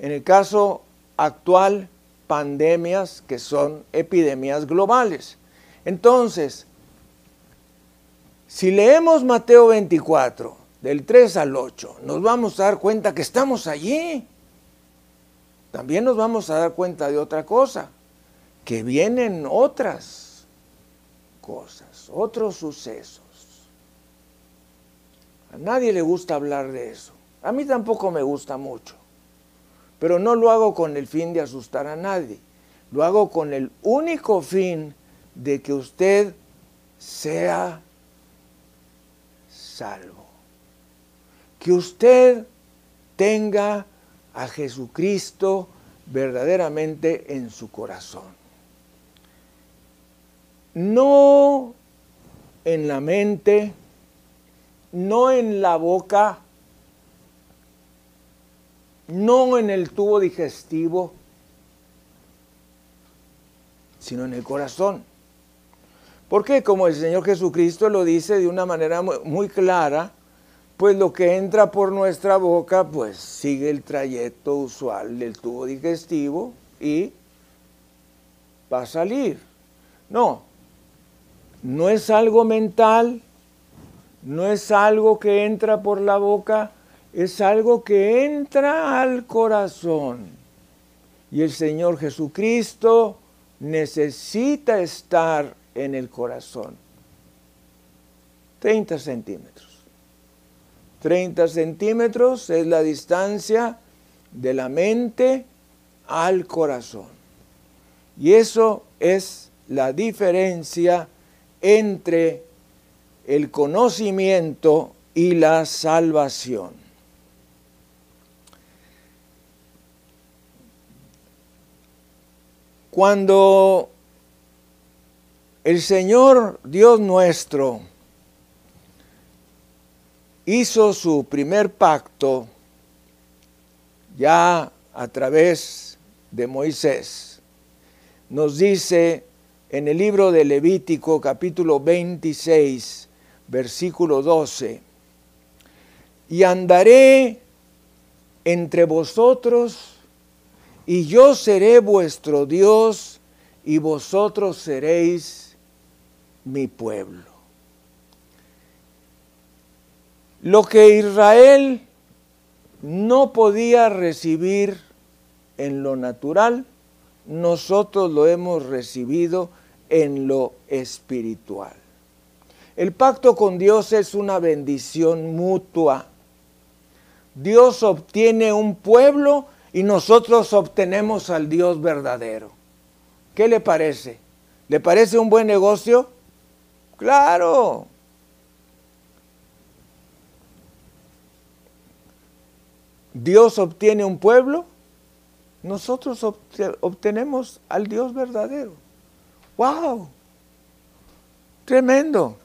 S1: En el caso actual, pandemias que son epidemias globales. Entonces, si leemos Mateo 24, del 3 al 8, nos vamos a dar cuenta que estamos allí también nos vamos a dar cuenta de otra cosa, que vienen otras cosas, otros sucesos. A nadie le gusta hablar de eso. A mí tampoco me gusta mucho. pero no lo hago con el fin de asustar a nadie. Lo hago con el único fin de que usted sea salvo. Que usted tenga a Jesucristo verdaderamente en su corazón. No en la mente, no en la boca, no en el tubo digestivo, sino en el corazón. Porque como el Señor Jesucristo lo dice de una manera muy clara, pues lo que entra por nuestra boca, pues sigue el trayecto usual del tubo digestivo y va a salir. No, no es algo mental, no es algo que entra por la boca, es algo que entra al corazón. Y el Señor Jesucristo necesita estar en el corazón. 30 centímetros. 30 centímetros es la distancia de la mente al corazón. Y eso es la diferencia entre el conocimiento y la salvación. Cuando el Señor Dios nuestro hizo su primer pacto ya a través de Moisés, nos dice en el libro de Levítico capítulo 26, versículo 12, y andaré entre vosotros, y yo seré vuestro Dios, y vosotros seréis mi pueblo. Lo que Israel no podía recibir en lo natural, nosotros lo hemos recibido en lo espiritual. El pacto con Dios es una bendición mutua. Dios obtiene un pueblo y nosotros obtenemos al Dios verdadero. ¿Qué le parece? ¿Le parece un buen negocio? Claro. Dios obtiene un pueblo nosotros obtenemos al Dios verdadero. ¡Wow! Tremendo.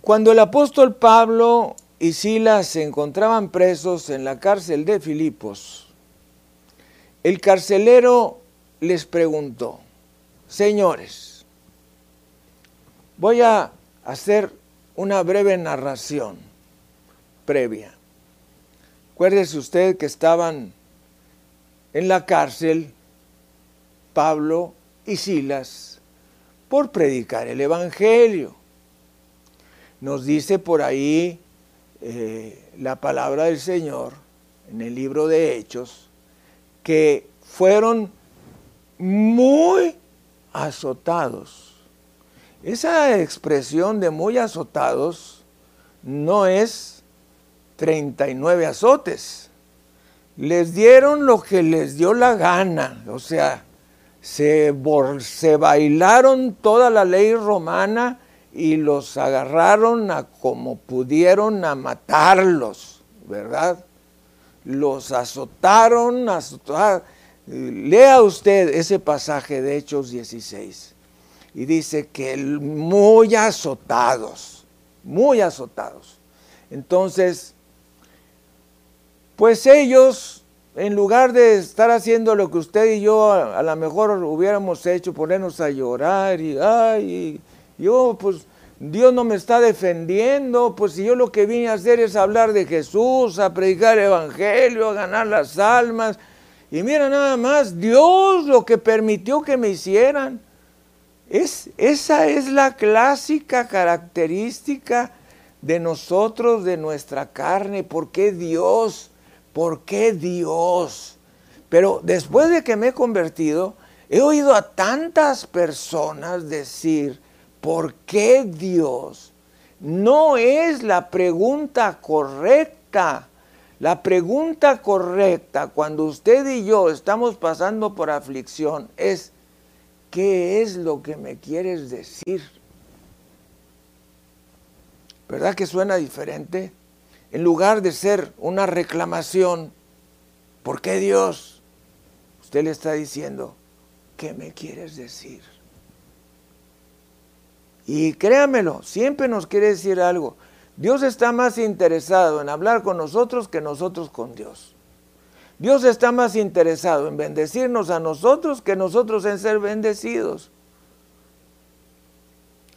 S1: Cuando el apóstol Pablo y Silas se encontraban presos en la cárcel de Filipos, el carcelero les preguntó, señores, voy a hacer una breve narración previa. Acuérdese usted que estaban en la cárcel Pablo y Silas por predicar el Evangelio. Nos dice por ahí eh, la palabra del Señor en el libro de Hechos que fueron muy azotados. Esa expresión de muy azotados no es 39 azotes. Les dieron lo que les dio la gana, o sea, se, bailaron toda la ley romana y los agarraron a como pudieron a matarlos, ¿verdad? Los azotaron, azotaron. Lea usted ese pasaje de Hechos 16 y dice que muy azotados, muy azotados. Entonces, pues ellos, en lugar de estar haciendo lo que usted y yo a, lo mejor hubiéramos hecho, ponernos a llorar y, ay, yo pues Dios no me está defendiendo, pues si yo lo que vine a hacer es hablar de Jesús, a predicar el Evangelio, a ganar las almas. Y mira nada más, Dios lo que permitió que me hicieran. Es, esa es la clásica característica de nosotros, de nuestra carne. ¿Por qué Dios? ¿Por qué Dios? Pero después de que me he convertido, he oído a tantas personas decir, ¿por qué Dios? No es la pregunta correcta. La pregunta correcta cuando usted y yo estamos pasando por aflicción es, ¿qué es lo que me quieres decir? ¿Verdad que suena diferente? En lugar de ser una reclamación, ¿por qué Dios? Usted le está diciendo, ¿qué me quieres decir? Y créamelo, siempre nos quiere decir algo. Dios está más interesado en hablar con nosotros que nosotros con Dios. Dios está más interesado en bendecirnos a nosotros que nosotros en ser bendecidos.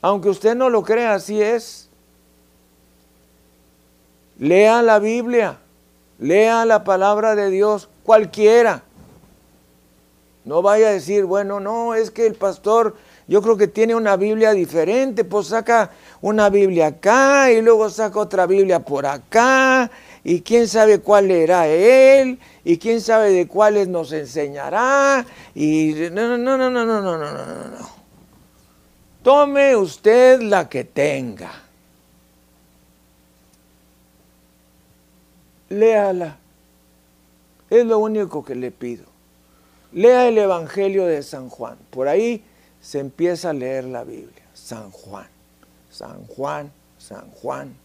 S1: Aunque usted no lo crea, así es. Lea la Biblia, lea la palabra de Dios, cualquiera. No vaya a decir, bueno, no, es que el pastor yo creo que tiene una Biblia diferente, pues saca una Biblia acá y luego saca otra Biblia por acá y quién sabe cuál leerá él y quién sabe de cuáles nos enseñará y no, no, no, no, no, no, no, no, no, no. Tome usted la que tenga. Léala. Es lo único que le pido. Lea el Evangelio de San Juan. Por ahí se empieza a leer la Biblia. San Juan, San Juan, San Juan.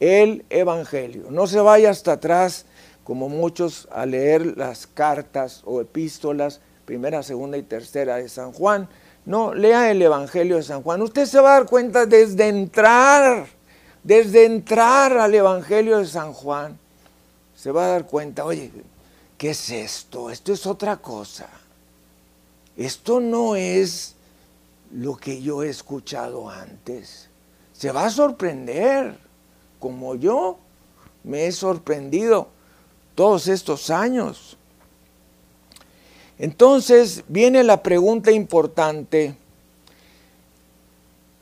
S1: El Evangelio. No se vaya hasta atrás como muchos a leer las cartas o epístolas, primera, segunda y tercera de San Juan. No, lea el Evangelio de San Juan. Usted se va a dar cuenta desde entrar, desde entrar al Evangelio de San Juan, se va a dar cuenta, oye, ¿qué es esto? Esto es otra cosa. Esto no es lo que yo he escuchado antes. Se va a sorprender, como yo me he sorprendido todos estos años. Entonces viene la pregunta importante.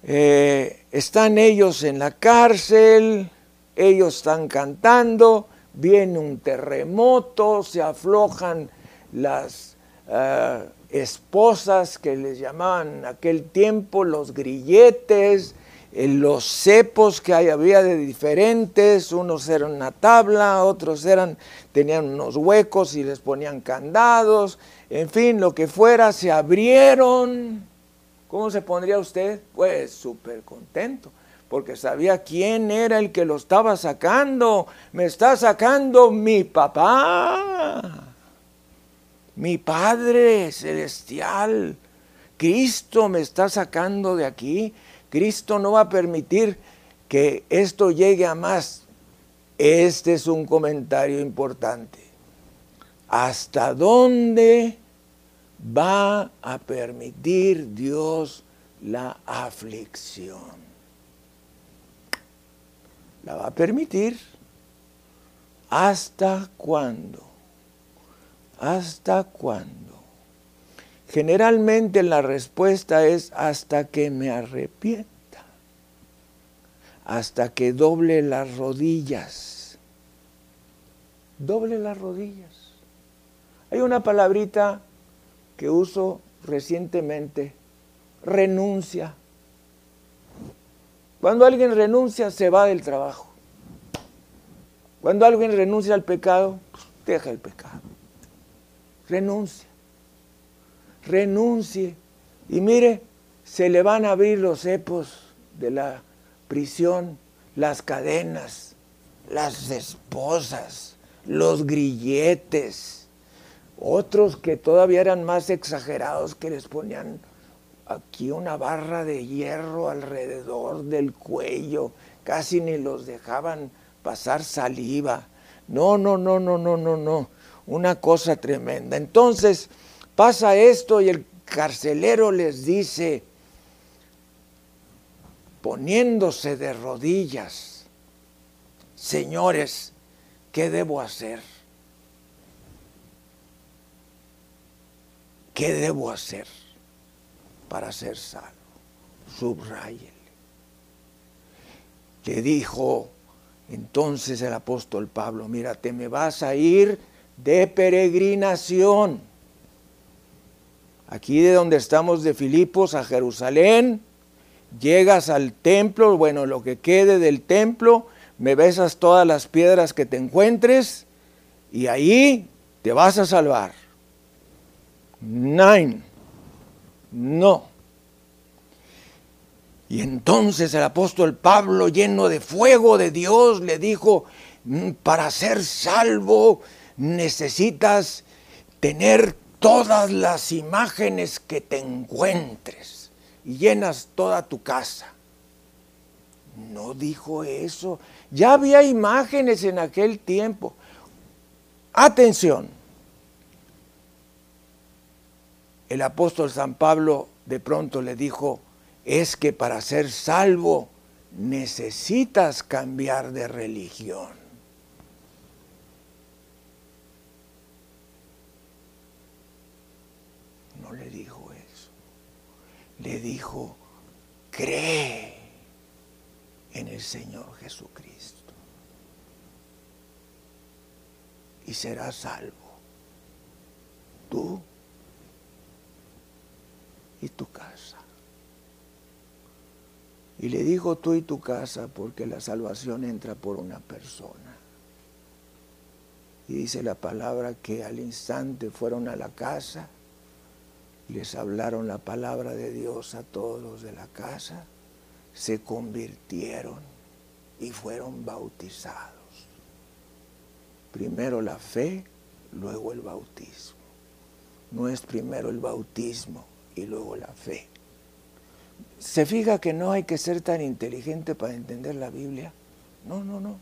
S1: Eh, están ellos en la cárcel, ellos están cantando, viene un terremoto, se aflojan las... Ah, esposas que les llamaban en aquel tiempo los grilletes, eh, los cepos que había de diferentes, unos eran una tabla, otros eran, tenían unos huecos y les ponían candados, en fin, lo que fuera, se abrieron. ¿Cómo se pondría usted? Pues súper contento, porque sabía quién era el que lo estaba sacando. Me está sacando mi papá mi Padre Celestial, Cristo me está sacando de aquí, Cristo no va a permitir que esto llegue a más. Este es un comentario importante. ¿Hasta dónde va a permitir Dios la aflicción? La va a permitir. ¿Hasta cuándo? ¿Hasta cuándo? Generalmente la respuesta es hasta que me arrepienta, hasta que doble las rodillas. Doble las rodillas. Hay una palabrita que uso recientemente, renuncia. Cuando alguien renuncia, se va del trabajo. Cuando alguien renuncia al pecado, pues, deja el pecado renuncia, renuncie. Y mire, se le van a abrir los cepos de la prisión, las cadenas, las esposas, los grilletes, otros que todavía eran más exagerados que les ponían aquí una barra de hierro alrededor del cuello, casi ni los dejaban pasar saliva. No, no, no, no, no, no, no una cosa tremenda. Entonces pasa esto y el carcelero les dice, poniéndose de rodillas, señores, ¿qué debo hacer? ¿Qué debo hacer para ser salvo? Subráyele. Le dijo entonces el apóstol Pablo, mira, te me vas a ir de peregrinación. Aquí de donde estamos de Filipos a Jerusalén, llegas al templo, bueno, lo que quede del templo, me besas todas las piedras que te encuentres y ahí te vas a salvar. Nine. No. Y entonces el apóstol Pablo, lleno de fuego de Dios, le dijo, mm, para ser salvo necesitas tener todas las imágenes que te encuentres y llenas toda tu casa. No dijo eso. Ya había imágenes en aquel tiempo. Atención. El apóstol San Pablo de pronto le dijo, es que para ser salvo necesitas cambiar de religión. No le dijo eso. Le dijo, cree en el Señor Jesucristo y serás salvo. Tú y tu casa. Y le dijo tú y tu casa porque la salvación entra por una persona. Y dice la palabra que al instante fueron a la casa les hablaron la palabra de Dios a todos los de la casa, se convirtieron y fueron bautizados. Primero la fe, luego el bautismo. No es primero el bautismo y luego la fe se fija que no hay que ser tan inteligente para entender la Biblia. No, no, no.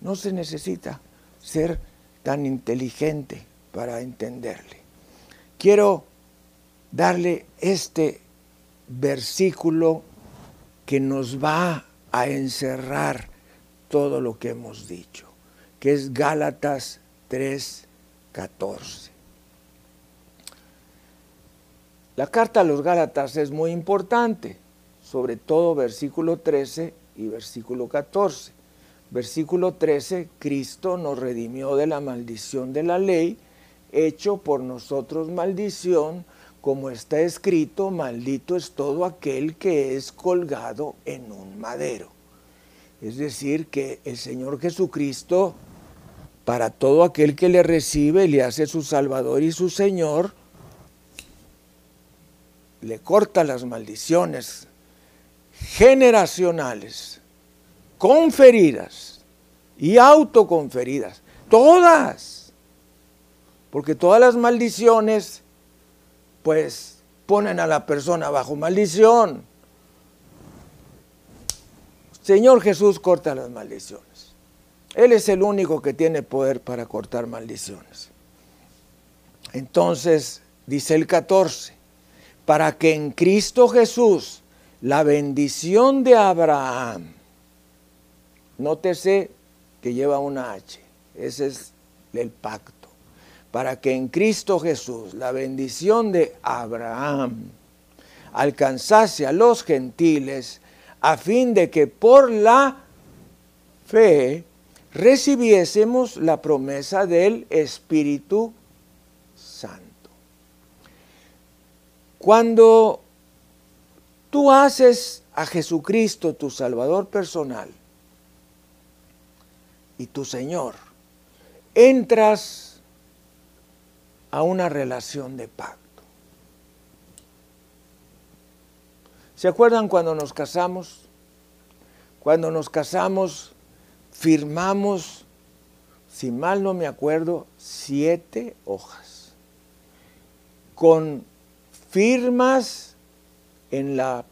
S1: No se necesita ser tan inteligente para entenderle. Quiero darle este versículo que nos va a encerrar todo lo que hemos dicho, que es Gálatas 3:14. La carta a los Gálatas es muy importante sobre todo versículo 13 y versículo 14. Versículo 13, Cristo nos redimió de la maldición de la ley, hecho por nosotros maldición, como está escrito, maldito es todo aquel que es colgado en un madero. Es decir, que el Señor Jesucristo, para todo aquel que le recibe, le hace su Salvador y su Señor, le corta las maldiciones generacionales, conferidas y autoconferidas, todas, porque todas las maldiciones, pues ponen a la persona bajo maldición. Señor Jesús corta las maldiciones. Él es el único que tiene poder para cortar maldiciones. Entonces, dice el 14, para que en Cristo Jesús la bendición de Abraham, nótese que lleva una H, ese es el pacto, para que en Cristo Jesús la bendición de Abraham alcanzase a los gentiles, a fin de que por la fe recibiésemos la promesa del Espíritu Santo. Cuando tú haces a Jesucristo tu Salvador personal y tu Señor, entras a una relación de pacto. ¿Se acuerdan cuando nos casamos? Cuando nos casamos, firmamos, si mal no me acuerdo, siete hojas, con firmas en la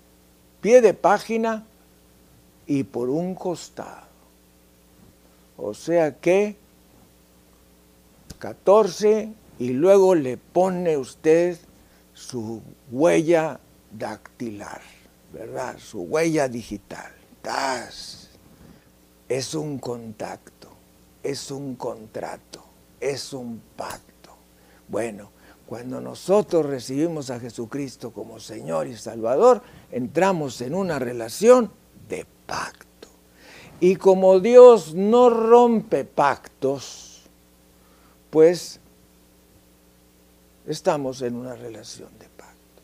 S1: pie de página y por un costado. O sea que 14 y luego le pone usted su huella dactilar, ¿verdad? Su huella digital. Es un contacto, es un contrato, es un pacto. Bueno, cuando nosotros recibimos a Jesucristo como Señor y Salvador, entramos en una relación de pacto. Y como Dios no rompe pactos, pues estamos en una relación de pacto.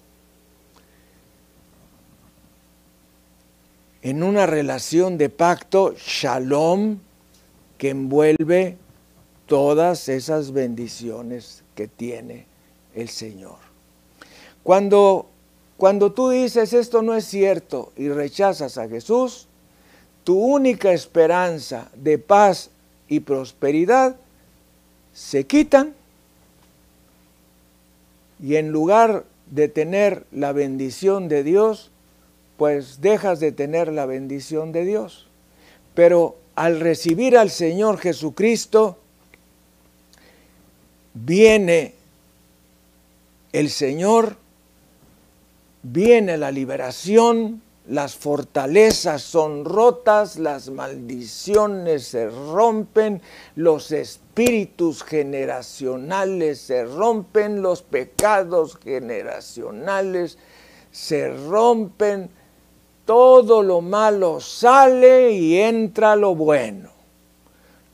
S1: En una relación de pacto, shalom, que envuelve todas esas bendiciones que tiene el Señor. Cuando, cuando tú dices esto no es cierto y rechazas a Jesús, tu única esperanza de paz y prosperidad se quitan y en lugar de tener la bendición de Dios, pues dejas de tener la bendición de Dios. Pero al recibir al Señor Jesucristo, viene el Señor, viene la liberación, las fortalezas son rotas, las maldiciones se rompen, los espíritus generacionales se rompen, los pecados generacionales se rompen, todo lo malo sale y entra lo bueno.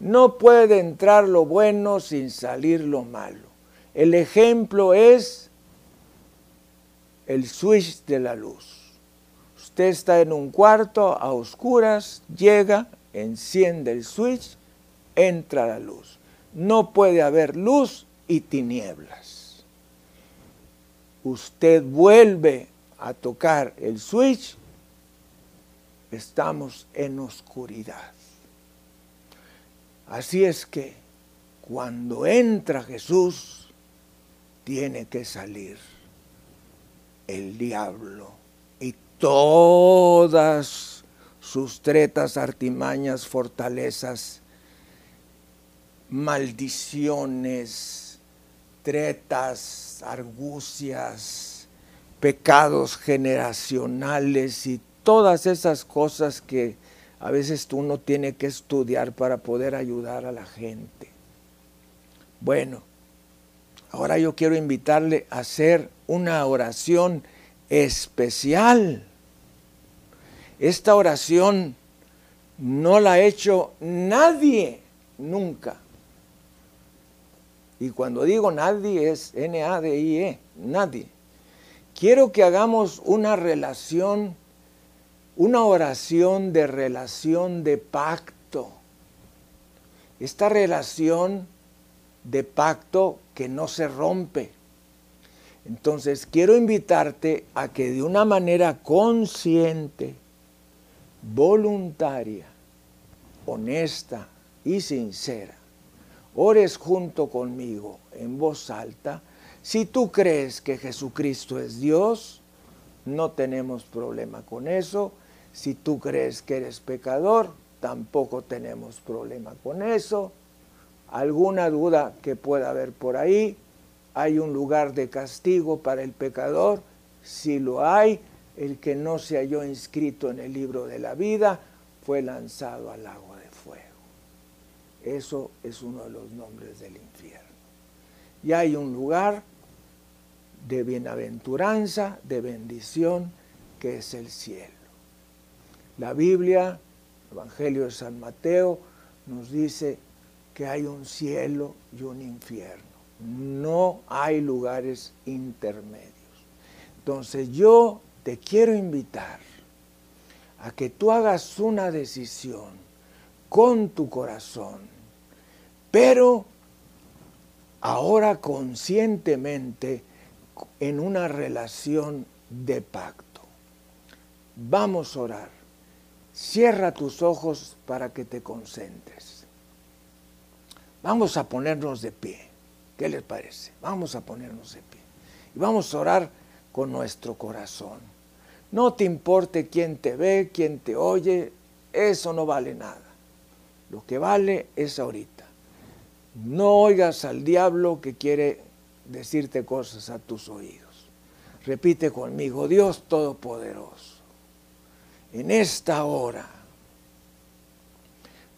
S1: No puede entrar lo bueno sin salir lo malo. El ejemplo es el switch de la luz. Usted está en un cuarto a oscuras, llega, enciende el switch, entra la luz. No puede haber luz y tinieblas. Usted vuelve a tocar el switch, estamos en oscuridad. Así es que cuando entra Jesús, tiene que salir el diablo y todas sus tretas, artimañas, fortalezas, maldiciones, tretas, argucias, pecados generacionales y todas esas cosas que a veces tú no tienes que estudiar para poder ayudar a la gente. Bueno, ahora yo quiero invitarle a hacer una oración especial. Esta oración no la ha hecho nadie nunca. Y cuando digo nadie es N-A-D-I-E, nadie. Quiero que hagamos una relación una oración de relación de pacto. Esta relación de pacto que no se rompe. Entonces quiero invitarte a que de una manera consciente, voluntaria, honesta y sincera, ores junto conmigo en voz alta. Si tú crees que Jesucristo es Dios, no tenemos problema con eso. Si tú crees que eres pecador, tampoco tenemos problema con eso. Alguna duda que pueda haber por ahí, hay un lugar de castigo para el pecador. Si lo hay, el que no se halló inscrito en el libro de la vida fue lanzado al agua de fuego. Eso es uno de los nombres del infierno. Y hay un lugar de bienaventuranza, de bendición, que es el cielo. La Biblia, el Evangelio de San Mateo, nos dice que hay un cielo y un infierno. No hay lugares intermedios. Entonces yo te quiero invitar a que tú hagas una decisión con tu corazón, pero ahora conscientemente en una relación de pacto. Vamos a orar. Cierra tus ojos para que te concentres. Vamos a ponernos de pie. ¿Qué les parece? Vamos a ponernos de pie. Y vamos a orar con nuestro corazón. No te importe quién te ve, quién te oye, eso no vale nada. Lo que vale es ahorita. No oigas al diablo que quiere decirte cosas a tus oídos. Repite conmigo, Dios Todopoderoso en esta hora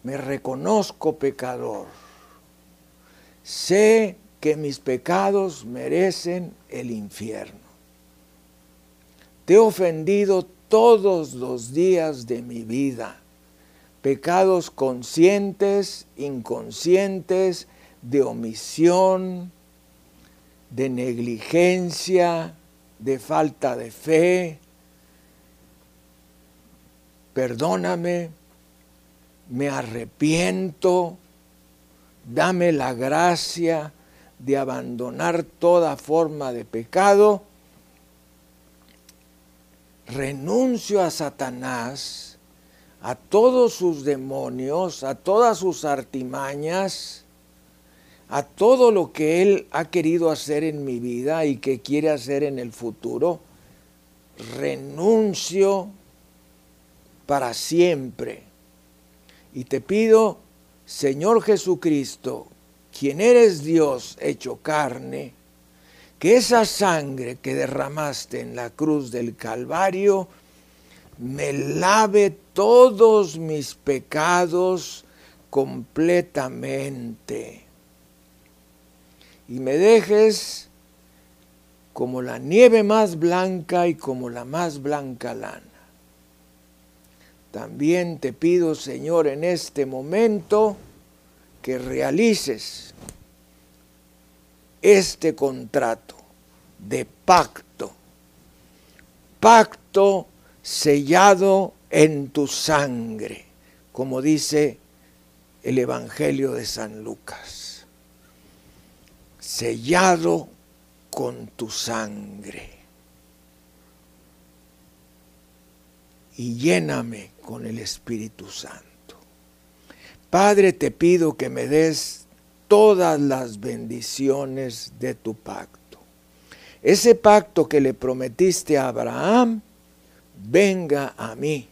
S1: me reconozco pecador. Sé que mis pecados merecen el infierno. Te he ofendido todos los días de mi vida. Pecados conscientes, inconscientes, de omisión, de negligencia, de falta de fe, perdóname, me arrepiento, Dame la gracia de abandonar toda forma de pecado. Renuncio a Satanás, a todos sus demonios, a todas sus artimañas, a todo lo que Él ha querido hacer en mi vida y que quiere hacer en el futuro. Renuncio para siempre. Y te pido, Señor Jesucristo, quien eres Dios hecho carne, que esa sangre que derramaste en la cruz del Calvario me lave todos mis pecados completamente y me dejes como la nieve más blanca y como la más blanca lana. También te pido, Señor, en este momento que realices este contrato de pacto, pacto sellado en tu sangre, como dice el Evangelio de San Lucas, sellado con tu sangre. Y lléname con el Espíritu Santo. Padre, te pido que me des todas las bendiciones de tu pacto. Ese pacto que le prometiste a Abraham, venga a mí,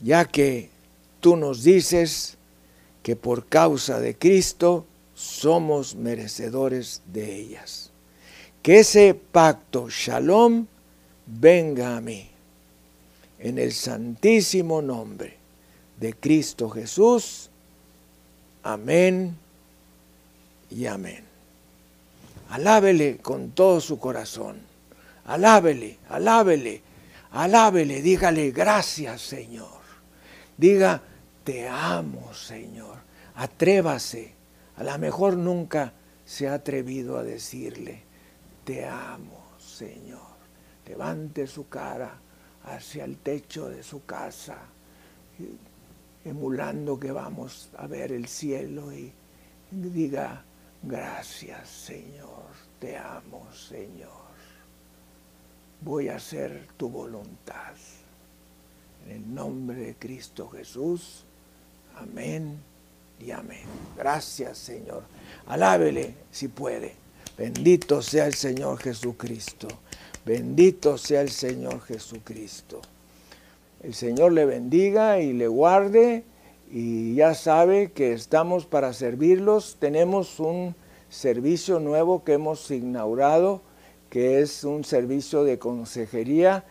S1: ya que tú nos dices que por causa de Cristo somos merecedores de ellas. Que ese pacto, shalom, venga a mí en el santísimo nombre de Cristo Jesús. Amén y amén. Alábele con todo su corazón. Alábele, alábele, alábele. Dígale gracias, Señor. Diga, te amo, Señor. Atrévase. A lo mejor nunca se ha atrevido a decirle, te amo, Señor. Levante su cara hacia el techo de su casa, emulando que vamos a ver el cielo y diga, gracias Señor, te amo Señor, voy a hacer tu voluntad. En el nombre de Cristo Jesús, amén y amén. Gracias Señor. Alábele si puede. Bendito sea el Señor Jesucristo. Bendito sea el Señor Jesucristo. El Señor le bendiga y le guarde y ya sabe que estamos para servirlos. Tenemos un servicio nuevo que hemos inaugurado, que es un servicio de consejería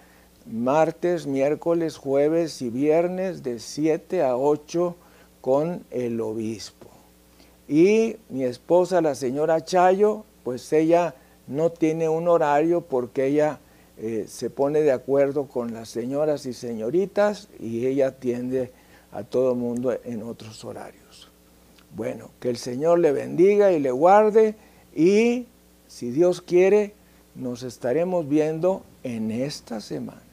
S1: martes, miércoles, jueves y viernes de 7 a 8 con el obispo. Y mi esposa, la señora Chayo, pues ella no tiene un horario porque ella eh, se pone de acuerdo con las señoras y señoritas y ella atiende a todo mundo en otros horarios. Bueno, que el Señor le bendiga y le guarde y si Dios quiere, nos estaremos viendo en esta semana.